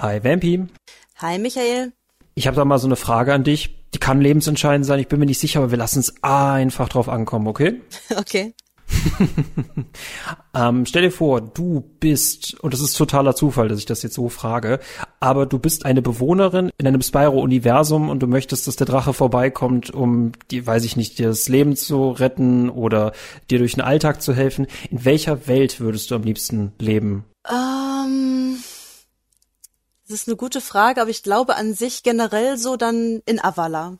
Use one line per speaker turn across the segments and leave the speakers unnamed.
Hi Vampi.
Hi Michael.
Ich habe da mal so eine Frage an dich. Die kann lebensentscheidend sein. Ich bin mir nicht sicher, aber wir lassen es einfach drauf ankommen, okay?
Okay.
ähm, stell dir vor, du bist, und das ist totaler Zufall, dass ich das jetzt so frage, aber du bist eine Bewohnerin in einem Spyro-Universum und du möchtest, dass der Drache vorbeikommt, um die, weiß ich nicht, dir das Leben zu retten oder dir durch den Alltag zu helfen. In welcher Welt würdest du am liebsten leben?
Ähm, das ist eine gute Frage, aber ich glaube an sich generell so dann in Avala.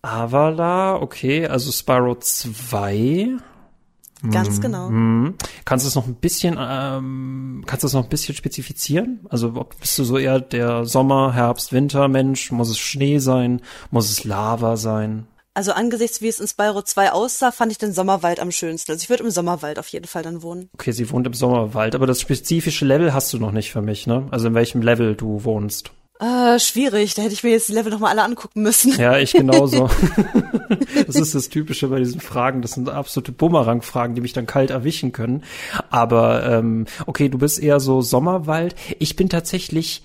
Avala, okay, also Spyro 2.
Ganz genau.
Mhm. Kannst du es noch ein bisschen, ähm, kannst du es noch ein bisschen spezifizieren? Also ob, bist du so eher der Sommer, Herbst, Winter Mensch? Muss es Schnee sein? Muss es Lava sein?
Also angesichts, wie es in Spyro 2 aussah, fand ich den Sommerwald am schönsten. Also ich würde im Sommerwald auf jeden Fall dann wohnen.
Okay, sie wohnt im Sommerwald, aber das spezifische Level hast du noch nicht für mich, ne? Also in welchem Level du wohnst.
Äh, schwierig. Da hätte ich mir jetzt die Level nochmal alle angucken müssen.
Ja, ich genauso. das ist das Typische bei diesen Fragen. Das sind absolute Bumerang-Fragen, die mich dann kalt erwischen können. Aber ähm, okay, du bist eher so Sommerwald. Ich bin tatsächlich.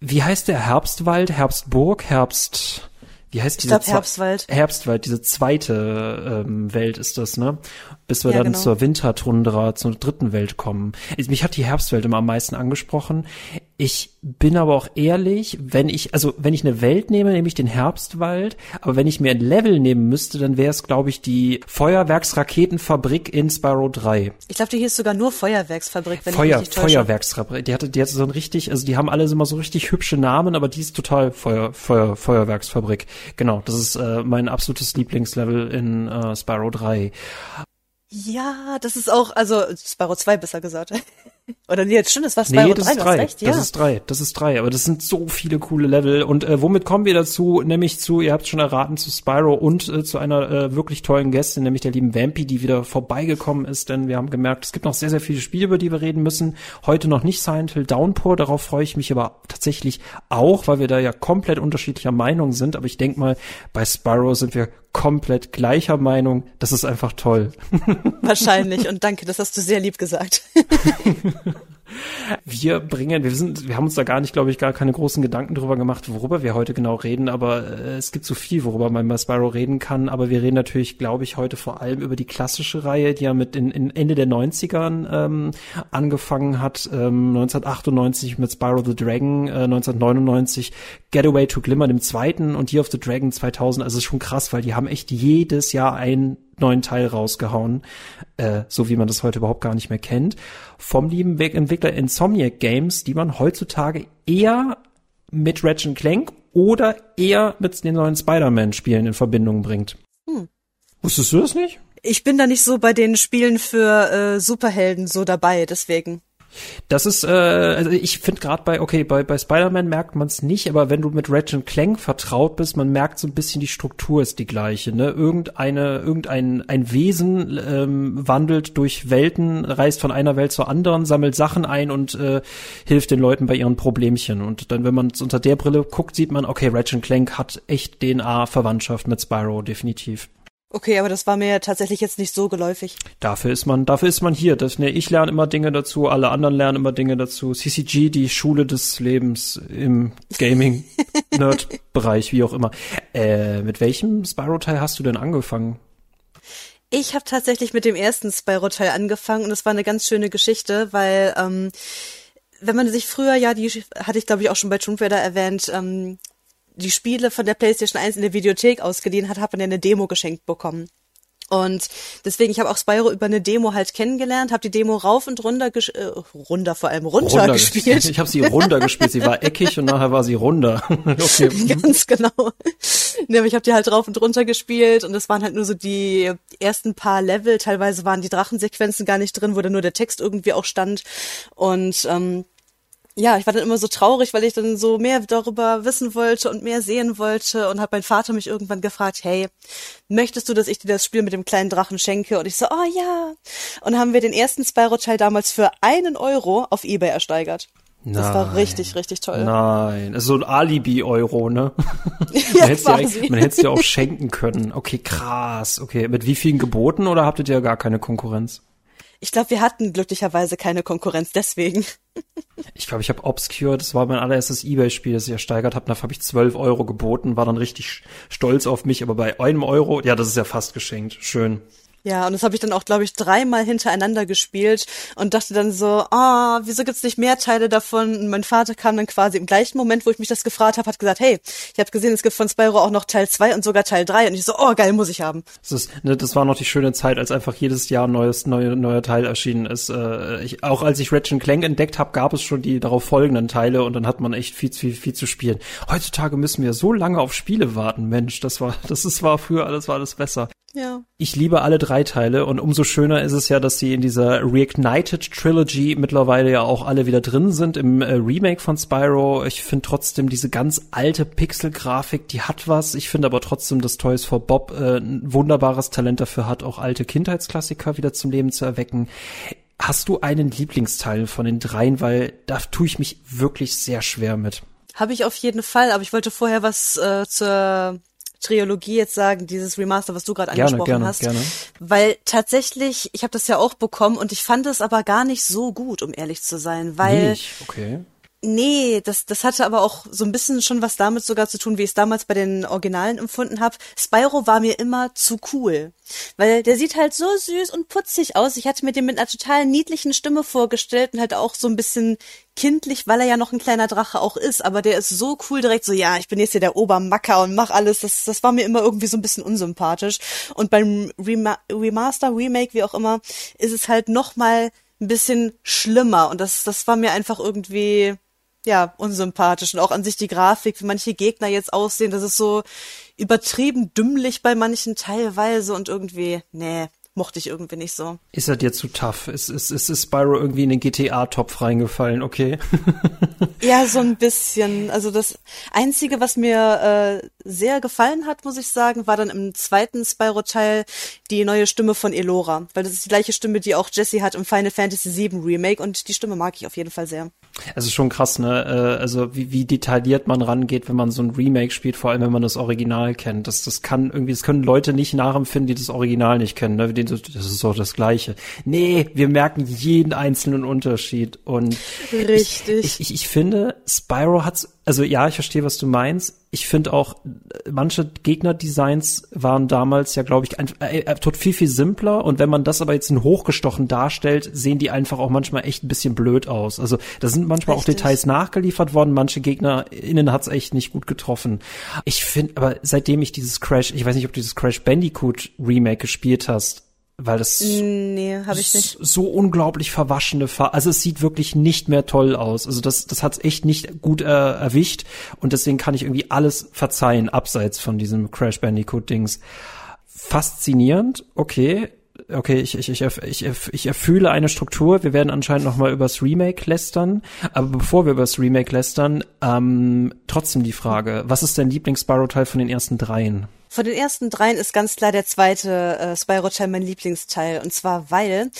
Wie heißt der Herbstwald? Herbstburg? Herbst wie heißt diese
ich glaub, Herbstwald.
Herbstwald, diese zweite ähm, Welt ist das, ne? Bis wir
Ja,
dann
genau.
zur Wintertundra, zur dritten Welt kommen. Ich- Mich hat die Herbstwelt immer am meisten angesprochen. Ich bin aber auch ehrlich, wenn ich, also wenn ich eine Welt nehme, nehme ich den Herbstwald, aber wenn ich mir ein Level nehmen müsste, dann wäre es, glaube ich, die Feuerwerksraketenfabrik in Spyro 3.
Ich glaube, die hieß sogar nur Feuerwerksfabrik, wenn
Feuer,
ich mich nicht täusche.
Feuerwerksfabrik. Die hatte, die hatte so ein richtig, also die haben alle immer so richtig hübsche Namen, aber die ist total Feuer, Feuer, Feuerwerksfabrik. Genau, das ist äh, mein absolutes Lieblingslevel in äh, Spyro 3.
Ja, das ist auch, also Spyro 2 besser gesagt. Oder nee, jetzt stimmt, das war Spyro
Nee, das
3,
ist drei.
recht, ja.
Das ist drei. Das ist drei. Aber das sind so viele coole Level. Und äh, womit kommen wir dazu? Nämlich zu, ihr habt es schon erraten, zu Spyro und äh, zu einer äh, wirklich tollen Gästin, nämlich der lieben Vampy, die wieder vorbeigekommen ist. Denn wir haben gemerkt, es gibt noch sehr, sehr viele Spiele, über die wir reden müssen. Heute noch nicht Silent Hill Downpour. Darauf freue ich mich aber tatsächlich auch, weil wir da ja komplett unterschiedlicher Meinung sind. Aber ich denke mal, bei Spyro sind wir komplett gleicher Meinung. Das ist einfach toll.
Wahrscheinlich. Und danke, das hast du sehr lieb gesagt.
Wir bringen, wir sind, wir haben uns da gar nicht, glaube ich, gar keine großen Gedanken drüber gemacht, worüber wir heute genau reden, aber äh, es gibt so viel, worüber man bei Spyro reden kann, aber wir reden natürlich, glaube ich, heute vor allem über die klassische Reihe, die ja mit in, in Ende der 90ern ähm, angefangen hat, ähm, 1998 mit Spyro the Dragon, äh, 1999 Getaway to Glimmer, dem zweiten und Year of the Dragon 2000, also ist schon krass, weil die haben echt jedes Jahr einen neuen Teil rausgehauen, äh, so wie man das heute überhaupt gar nicht mehr kennt, vom lieben Entwickler Insomniac Games, die man heutzutage eher mit Ratchet Clank oder eher mit den neuen Spider-Man-Spielen in Verbindung bringt.
Hm.
Wusstest du das nicht?
Ich bin da nicht so bei den Spielen für äh, Superhelden so dabei, deswegen.
Das ist, äh, also ich finde gerade bei, okay, bei, bei Spider-Man merkt man es nicht, aber wenn du mit Ratchet Clank vertraut bist, man merkt so ein bisschen, die Struktur ist die gleiche. Ne? Irgendeine, irgendein ein Wesen ähm, wandelt durch Welten, reist von einer Welt zur anderen, sammelt Sachen ein und äh, hilft den Leuten bei ihren Problemchen. Und dann, wenn man es unter der Brille guckt, sieht man, okay, Ratchet Clank hat echt DNA-Verwandtschaft mit Spyro, definitiv.
Okay, aber das war mir tatsächlich jetzt nicht so geläufig.
Dafür ist man, dafür ist man hier. Das, ne, ich lerne immer Dinge dazu, alle anderen lernen immer Dinge dazu. CCG, die Schule des Lebens im Gaming-Nerd-Bereich, wie auch immer. Äh, mit welchem Spyro-Teil hast du denn angefangen?
Ich habe tatsächlich mit dem ersten Spyro-Teil angefangen und es war eine ganz schöne Geschichte, weil ähm, wenn man sich früher ja, die hatte ich glaube ich auch schon bei Raider erwähnt, ähm, die Spiele von der PlayStation 1 in der Videothek ausgeliehen hat, hat man ja eine Demo geschenkt bekommen. Und deswegen, ich habe auch Spyro über eine Demo halt kennengelernt, habe die Demo rauf und runter, äh, runter vor allem runter,
Runter
gespielt.
Ich habe sie runter gespielt. Sie war eckig und nachher war sie runter. okay.
Ganz genau. Nee, aber ich habe die halt drauf und runter gespielt und es waren halt nur so die ersten paar Level. Teilweise waren die Drachensequenzen gar nicht drin, wo dann nur der Text irgendwie auch stand. Und ähm, ja, ich war dann immer so traurig, weil ich dann so mehr darüber wissen wollte und mehr sehen wollte und hat mein Vater mich irgendwann gefragt, hey, möchtest du, dass ich dir das Spiel mit dem kleinen Drachen schenke? Und ich so, oh ja. Und haben wir den ersten Spyro-Teil damals für einen Euro auf Ebay ersteigert. Das war
Nein.
richtig, richtig toll.
Nein, so ein Alibi-Euro, ne?
Ja,
man hätte ja, hätte es ja auch schenken können. Okay, krass. Okay, mit wie vielen Geboten oder habtet ihr gar keine Konkurrenz?
Ich glaube, wir hatten glücklicherweise keine Konkurrenz deswegen.
Ich glaube, ich habe Obscure, das war mein allererstes Ebay-Spiel, das ich ersteigert habe. Da habe ich 12 Euro geboten, war dann richtig stolz auf mich. Aber bei einem Euro, ja, das ist ja fast geschenkt. Schön.
Ja, und das habe ich dann auch, glaube ich, dreimal hintereinander gespielt und dachte dann so, ah, wieso gibt's nicht mehr Teile davon? Und mein Vater kam dann quasi im gleichen Moment, wo ich mich das gefragt habe, hat gesagt, hey, ich habe gesehen, es gibt von Spyro auch noch Teil 2 und sogar Teil 3. Und ich so, oh, geil, muss ich haben.
Das, ist, ne, das war noch die schöne Zeit, als einfach jedes Jahr ein neues, neue, neuer Teil erschienen ist. Äh, ich, auch als ich Ratchet Clank entdeckt habe, gab es schon die darauf folgenden Teile und dann hat man echt viel, viel, viel zu spielen. Heutzutage müssen wir so lange auf Spiele warten, Mensch, das war, das ist, war früher alles, war alles besser.
Ja.
Ich liebe alle drei Teile und umso schöner ist es ja, dass sie in dieser Reignited Trilogy mittlerweile ja auch alle wieder drin sind im äh, Remake von Spyro. Ich finde trotzdem diese ganz alte Pixel-Grafik, die hat was. Ich finde aber trotzdem, dass Toys for Bob äh, ein wunderbares Talent dafür hat, auch alte Kindheitsklassiker wieder zum Leben zu erwecken. Hast du einen Lieblingsteil von den dreien? Weil da tue ich mich wirklich sehr schwer mit.
Habe ich auf jeden Fall, aber ich wollte vorher was äh, zur Trilogie jetzt sagen, dieses Remaster, was du gerade angesprochen
gerne,
hast.
Gerne.
Weil tatsächlich, ich habe das ja auch bekommen und ich fand es aber gar nicht so gut, um ehrlich zu sein, weil
Nicht? Okay.
Nee, das, das hatte aber auch so ein bisschen schon was damit sogar zu tun, wie ich es damals bei den Originalen empfunden habe. Spyro war mir immer zu cool. Weil der sieht halt so süß und putzig aus. Ich hatte mir den mit einer total niedlichen Stimme vorgestellt und halt auch so ein bisschen kindlich, weil er ja noch ein kleiner Drache auch ist. Aber der ist so cool direkt so, ja, ich bin jetzt hier der Obermacker und mach alles. Das, das war mir immer irgendwie so ein bisschen unsympathisch. Und beim Rema Remaster, Remake, wie auch immer, ist es halt noch mal ein bisschen schlimmer. Und das, das war mir einfach irgendwie ja, unsympathisch und auch an sich die Grafik, wie manche Gegner jetzt aussehen, das ist so übertrieben dümmlich bei manchen teilweise und irgendwie, nee, mochte ich irgendwie nicht so.
Ist er dir zu tough? Ist, ist, ist, ist Spyro irgendwie in den GTA-Topf reingefallen, okay?
ja, so ein bisschen. Also das Einzige, was mir äh, sehr gefallen hat, muss ich sagen, war dann im zweiten Spyro-Teil die neue Stimme von Elora. Weil das ist die gleiche Stimme, die auch Jesse hat im Final Fantasy VII Remake und die Stimme mag ich auf jeden Fall sehr.
Es ist schon krass, ne? Äh, also wie, wie detailliert man rangeht, wenn man so ein Remake spielt, vor allem wenn man das Original kennt. Das, das kann irgendwie, das können Leute nicht nachempfinden, die das Original nicht kennen. Ne? Das ist so das Gleiche. Nee, wir merken jeden einzelnen Unterschied. Und
Richtig.
Ich, ich, ich finde, Spyro hat's also ja, ich verstehe, was du meinst. Ich finde auch, manche Gegnerdesigns waren damals ja, glaube ich, ein, äh, äh, tot viel, viel simpler. Und wenn man das aber jetzt in hochgestochen darstellt, sehen die einfach auch manchmal echt ein bisschen blöd aus. Also da sind manchmal Richtig. auch Details nachgeliefert worden. Manche GegnerInnen hat's echt nicht gut getroffen. Ich finde, aber seitdem ich dieses Crash, ich weiß nicht, ob du dieses Crash Bandicoot Remake gespielt hast, weil das
nee,
so unglaublich verwaschene Farbe, also es sieht wirklich nicht mehr toll aus. Also das das hat's echt nicht gut äh, erwischt und deswegen kann ich irgendwie alles verzeihen abseits von diesem Crash Bandicoot Dings. Faszinierend, okay. Okay, ich, ich, ich, ich, ich erfühle eine Struktur. Wir werden anscheinend noch mal übers Remake lästern. Aber bevor wir übers Remake lästern, ähm, trotzdem die Frage, was ist dein Lieblings-Spyro-Teil von den ersten dreien?
Von den ersten dreien ist ganz klar der zweite äh, Spyro-Teil mein Lieblingsteil. Und zwar, weil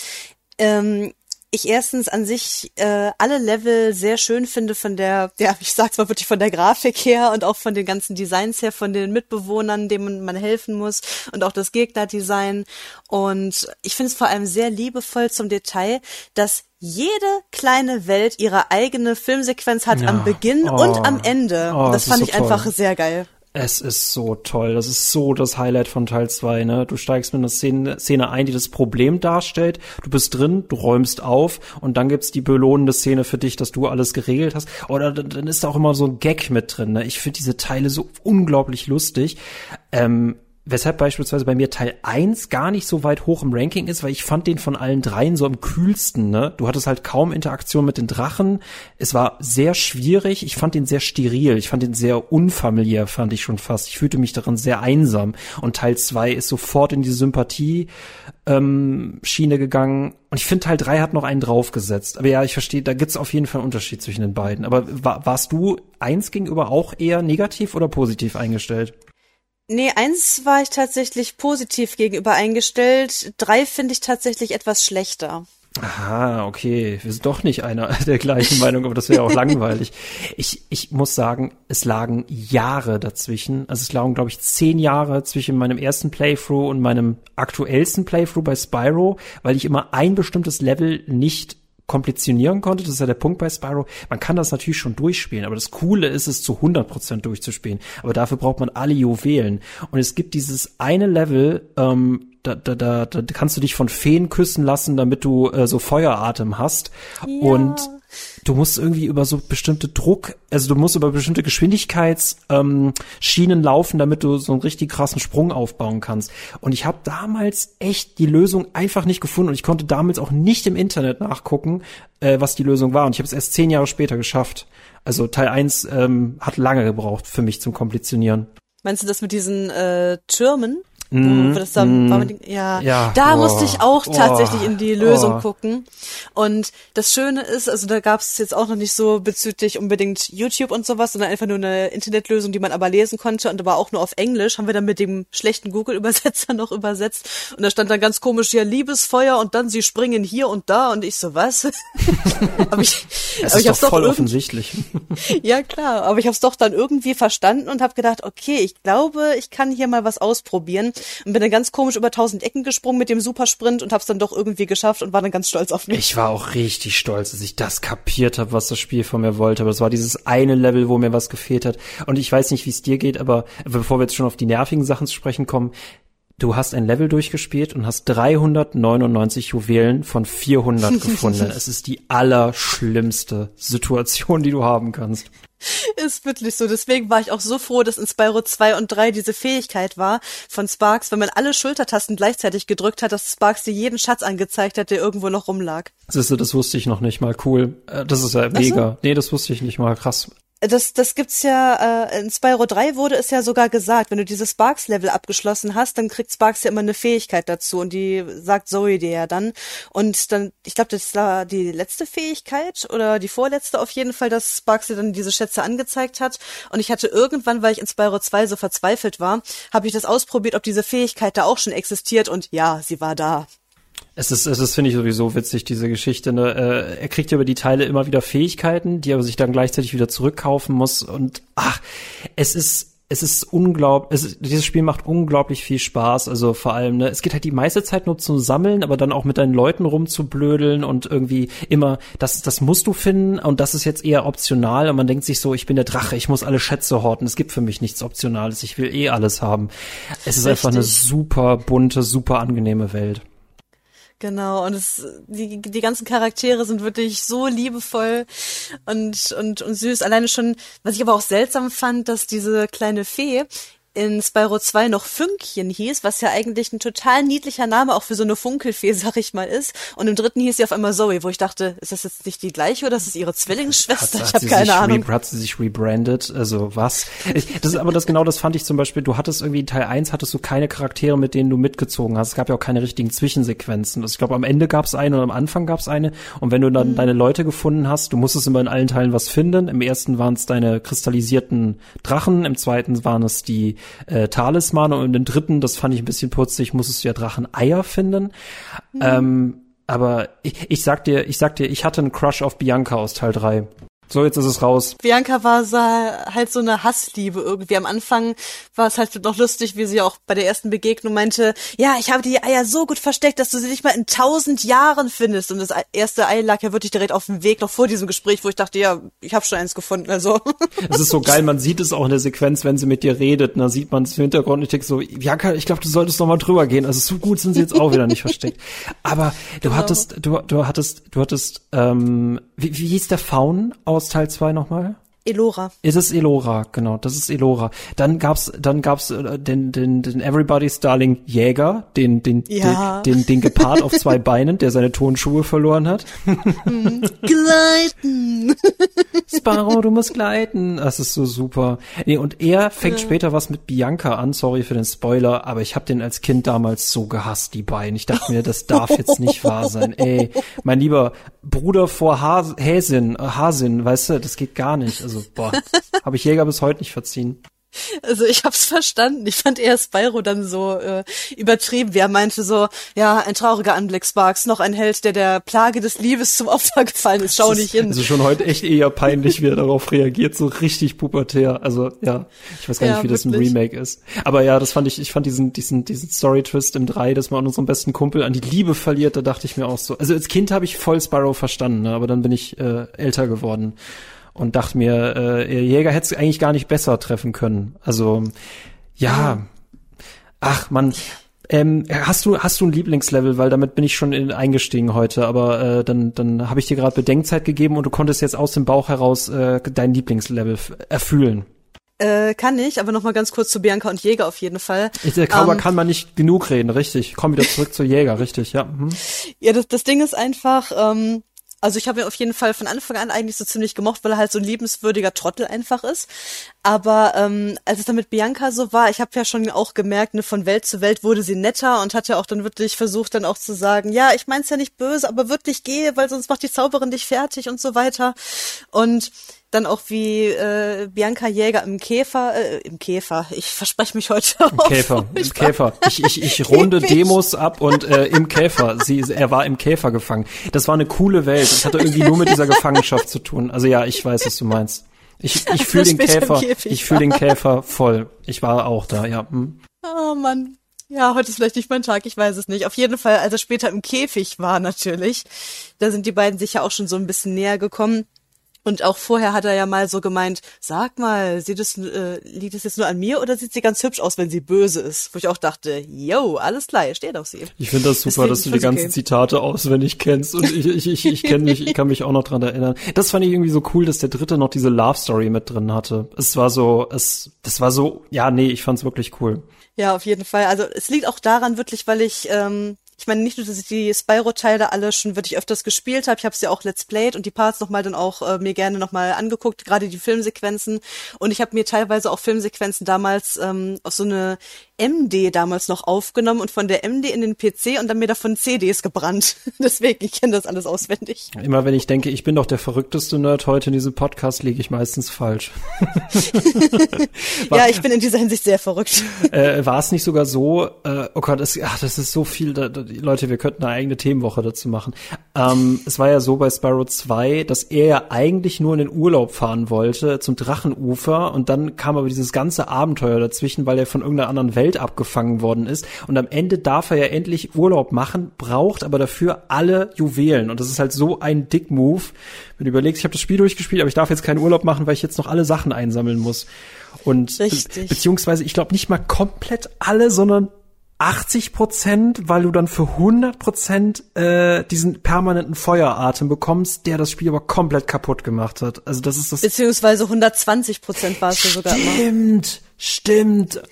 ähm, ich erstens an sich äh, alle Level sehr schön finde von der, ja, ich sag's mal wirklich von der Grafik her und auch von den ganzen Designs her, von den Mitbewohnern, denen man helfen muss und auch das Gegnerdesign. Und ich finde es vor allem sehr liebevoll zum Detail, dass jede kleine Welt ihre eigene Filmsequenz hat ja. am Beginn oh. und am Ende. Oh, das, das fand ich so einfach sehr geil.
Es ist so toll. Das ist so das Highlight von Teil 2, ne? Du steigst mit einer Szene, Szene ein, die das Problem darstellt. Du bist drin, du räumst auf und dann gibt's die belohnende Szene für dich, dass du alles geregelt hast. Oder dann ist da auch immer so ein Gag mit drin, ne? Ich finde diese Teile so unglaublich lustig. Ähm, weshalb beispielsweise bei mir Teil 1 gar nicht so weit hoch im Ranking ist, weil ich fand den von allen dreien so am kühlsten, ne? Du hattest halt kaum Interaktion mit den Drachen. Es war sehr schwierig. Ich fand den sehr steril. Ich fand den sehr unfamiliär, fand ich schon fast. Ich fühlte mich darin sehr einsam. Und Teil 2 ist sofort in die Sympathie ähm, Schiene gegangen. Und ich finde, Teil 3 hat noch einen draufgesetzt. Aber ja, ich verstehe, da gibt's auf jeden Fall einen Unterschied zwischen den beiden. Aber war, warst du eins gegenüber auch eher negativ oder positiv eingestellt?
Nee, eins war ich tatsächlich positiv gegenüber eingestellt. Drei finde ich tatsächlich etwas schlechter.
Aha, okay. Wir sind doch nicht einer der gleichen Meinung, aber das wäre auch langweilig. Ich, ich muss sagen, es lagen Jahre dazwischen. Also es lagen, glaube ich, zehn Jahre zwischen meinem ersten Playthrough und meinem aktuellsten Playthrough bei Spyro, weil ich immer ein bestimmtes Level nicht komplizitionieren konnte. Das ist ja der Punkt bei Spyro. Man kann das natürlich schon durchspielen, aber das Coole ist es, zu 100% durchzuspielen. Aber dafür braucht man alle Juwelen. Und es gibt dieses eine Level, ähm, da, da, da, da kannst du dich von Feen küssen lassen, damit du äh, so Feueratem hast. Ja. Und du musst irgendwie über so bestimmte Druck, also du musst über bestimmte Geschwindigkeitsschienen ähm, laufen, damit du so einen richtig krassen Sprung aufbauen kannst. Und ich habe damals echt die Lösung einfach nicht gefunden und ich konnte damals auch nicht im Internet nachgucken, äh, was die Lösung war. Und ich habe es erst zehn Jahre später geschafft. Also Teil 1 ähm, hat lange gebraucht für mich zum Komplizitionieren.
Meinst du das mit diesen äh, Türmen? Mm, das da, mm, war die, ja, ja, da oh, musste ich auch tatsächlich oh, in die Lösung oh. gucken. Und das Schöne ist, also da gab es jetzt auch noch nicht so bezüglich unbedingt YouTube und sowas, sondern einfach nur eine Internetlösung, die man aber lesen konnte und aber auch nur auf Englisch. Haben wir dann mit dem schlechten Google-Übersetzer noch übersetzt. Und da stand dann ganz komisch, ja, Liebesfeuer und dann sie springen hier und da und ich so, was?
aber ich, das aber ist ich doch voll doch offensichtlich.
ja, klar, aber ich habe es doch dann irgendwie verstanden und habe gedacht, okay, ich glaube, ich kann hier mal was ausprobieren und bin dann ganz komisch über tausend Ecken gesprungen mit dem Supersprint und hab's dann doch irgendwie geschafft und war dann ganz stolz auf mich.
Ich war auch richtig stolz, dass ich das kapiert habe, was das Spiel von mir wollte. Aber es war dieses eine Level, wo mir was gefehlt hat. Und ich weiß nicht, wie es dir geht, aber bevor wir jetzt schon auf die nervigen Sachen zu sprechen kommen, Du hast ein Level durchgespielt und hast 399 Juwelen von 400 gefunden. es ist die allerschlimmste Situation, die du haben kannst.
Ist wirklich so. Deswegen war ich auch so froh, dass in Spyro 2 und 3 diese Fähigkeit war von Sparks, wenn man alle Schultertasten gleichzeitig gedrückt hat, dass Sparks dir jeden Schatz angezeigt hat, der irgendwo noch rumlag.
Siehst du, das wusste ich noch nicht mal. Cool. Äh, das ist ja mega. So? Nee, das wusste ich nicht mal. Krass
das, das gibt's ja, äh, in Spyro 3 wurde es ja sogar gesagt, wenn du dieses Sparks-Level abgeschlossen hast, dann kriegt Sparks ja immer eine Fähigkeit dazu und die sagt Zoe dir ja dann. Und dann, ich glaube, das war die letzte Fähigkeit oder die vorletzte auf jeden Fall, dass Sparks dir dann diese Schätze angezeigt hat. Und ich hatte irgendwann, weil ich in Spyro 2 so verzweifelt war, habe ich das ausprobiert, ob diese Fähigkeit da auch schon existiert und ja, sie war da.
Es ist, es ist, finde ich, sowieso witzig, diese Geschichte. Ne? Äh, er kriegt ja über die Teile immer wieder Fähigkeiten, die er sich dann gleichzeitig wieder zurückkaufen muss. Und ach, es ist, es ist unglaublich, es, dieses Spiel macht unglaublich viel Spaß. Also vor allem, ne, es geht halt die meiste Zeit nur zum Sammeln, aber dann auch mit deinen Leuten rumzublödeln und irgendwie immer, das, das musst du finden und das ist jetzt eher optional und man denkt sich so, ich bin der Drache, ich muss alle Schätze horten. Es gibt für mich nichts Optionales, ich will eh alles haben. Es ist Richtig. einfach eine super bunte, super angenehme Welt.
Genau, und es, die, die ganzen Charaktere sind wirklich so liebevoll und, und, und süß. Alleine schon, was ich aber auch seltsam fand, dass diese kleine Fee in Spyro 2 noch Fünkchen hieß, was ja eigentlich ein total niedlicher Name auch für so eine Funkelfee, sag ich mal, ist. Und im dritten hieß sie auf einmal Zoe, wo ich dachte, ist das jetzt nicht die gleiche oder ist es ihre Zwillingsschwester? Hat, ich habe keine Ahnung.
Hat sie sich rebrandet? Also was? Ich, das ist aber das genau das fand ich zum Beispiel, du hattest irgendwie in Teil 1 hattest du keine Charaktere, mit denen du mitgezogen hast. Es gab ja auch keine richtigen Zwischensequenzen. Also ich glaube, am Ende gab es eine und am Anfang gab es eine. Und wenn du dann mhm. deine Leute gefunden hast, du musstest immer in allen Teilen was finden. Im ersten waren es deine kristallisierten Drachen, im zweiten waren es die äh, Talisman und im dritten, das fand ich ein bisschen putzig, musstest du ja Drachen-Eier finden. Mhm. Ähm, aber ich, ich sag dir, ich sag dir, ich hatte einen Crush auf Bianca aus Teil 3. So, jetzt ist es raus.
Bianca war so, halt so eine Hassliebe irgendwie. Am Anfang war es halt noch lustig, wie sie auch bei der ersten Begegnung meinte, ja, ich habe die Eier so gut versteckt, dass du sie nicht mal in tausend Jahren findest. Und das erste Ei lag ja wirklich direkt auf dem Weg, noch vor diesem Gespräch, wo ich dachte, ja, ich habe schon eins gefunden. Also.
Es ist so geil, man sieht es auch in der Sequenz, wenn sie mit dir redet. Da sieht man es im Hintergrund und ich denke so, Bianca, ich glaube, du solltest noch mal drüber gehen. Also so gut sind sie jetzt auch wieder nicht versteckt. Aber du genau. hattest, du, du hattest, du hattest, ähm, wie, wie hieß der Faun aus Teil 2 nochmal?
Elora.
Ist es Elora, genau, das ist Elora. Dann gab's, dann gab's äh, den, den, den Everybody's Darling Jäger, den, den, ja. den, den, den Gepard auf zwei Beinen, der seine Tonschuhe verloren hat.
Gleiten.
Sparrow, du musst gleiten. Das ist so super. Nee, und er fängt ja. später was mit Bianca an, sorry für den Spoiler, aber ich habe den als Kind damals so gehasst, die beiden. Ich dachte mir, das darf jetzt nicht wahr sein. Ey, mein lieber Bruder vor Has Häsin, äh, Hasin, weißt du, das geht gar nicht. Also also, boah, habe ich Jäger bis heute nicht verziehen.
Also ich hab's verstanden. Ich fand eher Spyro dann so äh, übertrieben, wie er meinte so, ja, ein trauriger Anblick, Sparks, noch ein Held, der der Plage des Liebes zum Opfer gefallen ist. Schau nicht hin.
Also schon heute echt eher peinlich, wie er darauf reagiert, so richtig pubertär. Also ja, ich weiß gar nicht, ja, wie wirklich. das im Remake ist. Aber ja, das fand ich, ich fand diesen, diesen, diesen Story-Twist im 3, dass man an unserem besten Kumpel an die Liebe verliert, da dachte ich mir auch so. Also als Kind habe ich voll Spyro verstanden, ne? aber dann bin ich äh, älter geworden und dachte mir, äh, Jäger hätte es eigentlich gar nicht besser treffen können. Also ja, ach man, ähm, hast du hast du ein Lieblingslevel, weil damit bin ich schon in, eingestiegen heute, aber äh, dann dann habe ich dir gerade Bedenkzeit gegeben und du konntest jetzt aus dem Bauch heraus äh, dein Lieblingslevel erfüllen.
Äh, kann ich, aber noch mal ganz kurz zu Bianca und Jäger auf jeden Fall.
Ich, der Kauber ähm, kann man nicht genug reden, richtig. Komm wieder zurück zu Jäger, richtig, ja. Mhm.
Ja, das, das Ding ist einfach, ähm, also ich habe ihn auf jeden Fall von Anfang an eigentlich so ziemlich gemocht, weil er halt so ein liebenswürdiger Trottel einfach ist. Aber ähm, als es dann mit Bianca so war, ich habe ja schon auch gemerkt, ne, von Welt zu Welt wurde sie netter und hat ja auch dann wirklich versucht, dann auch zu sagen, ja, ich mein's ja nicht böse, aber wirklich gehe, weil sonst macht die Zauberin dich fertig und so weiter. Und dann auch wie äh, Bianca Jäger im Käfer, äh, im Käfer, ich verspreche mich heute
Im auch. Käfer, im Käfer. Ich, ich, ich runde Demos ab und äh, im Käfer. Sie, er war im Käfer gefangen. Das war eine coole Welt. Das hatte irgendwie nur mit dieser Gefangenschaft zu tun. Also ja, ich weiß, was du meinst. Ich, ich fühle den Käfer, ich fühle den Käfer voll. Ich war auch da, ja. Hm.
Oh Mann. Ja, heute ist vielleicht nicht mein Tag, ich weiß es nicht. Auf jeden Fall, als er später im Käfig war natürlich, da sind die beiden sich ja auch schon so ein bisschen näher gekommen. Und auch vorher hat er ja mal so gemeint, sag mal, sieht es, äh, liegt es jetzt nur an mir oder sieht sie ganz hübsch aus, wenn sie böse ist? Wo ich auch dachte, yo, alles klar, steht auf sie.
Ich finde das super, Deswegen dass du die ganzen okay. Zitate auswendig kennst und ich, ich, ich, ich kenne mich, ich kann mich auch noch dran erinnern. Das fand ich irgendwie so cool, dass der dritte noch diese Love Story mit drin hatte. Es war so, es, das war so, ja, nee, ich fand's wirklich cool.
Ja, auf jeden Fall. Also es liegt auch daran wirklich, weil ich ähm, ich meine nicht nur, dass ich die Spyro-Teile alle schon wirklich öfters gespielt habe, ich habe sie auch Let's Played und die Parts nochmal dann auch äh, mir gerne nochmal angeguckt, gerade die Filmsequenzen. Und ich habe mir teilweise auch Filmsequenzen damals ähm, auf so eine MD damals noch aufgenommen und von der MD in den PC und dann mir davon CDs gebrannt. Deswegen, ich kenne das alles auswendig.
Immer wenn ich denke, ich bin doch der verrückteste Nerd heute in diesem Podcast, liege ich meistens falsch.
ja, ich bin in dieser Hinsicht sehr verrückt.
Äh, War es nicht sogar so, äh, oh Gott, das, ach, das ist so viel, da, da, Leute, wir könnten eine eigene Themenwoche dazu machen. Ähm, es war ja so bei Sparrow 2, dass er ja eigentlich nur in den Urlaub fahren wollte, zum Drachenufer und dann kam aber dieses ganze Abenteuer dazwischen, weil er von irgendeiner anderen Welt Welt abgefangen worden ist. Und am Ende darf er ja endlich Urlaub machen, braucht aber dafür alle Juwelen. Und das ist halt so ein Dick-Move. Wenn du überlegst, ich habe das Spiel durchgespielt, aber ich darf jetzt keinen Urlaub machen, weil ich jetzt noch alle Sachen einsammeln muss. Und Richtig. beziehungsweise, ich glaube nicht mal komplett alle, sondern 80 Prozent, weil du dann für 100 Prozent äh, diesen permanenten Feueratem bekommst, der das Spiel aber komplett kaputt gemacht hat. Also das ist das.
Beziehungsweise 120 Prozent war es sogar
immer. Stimmt, stimmt.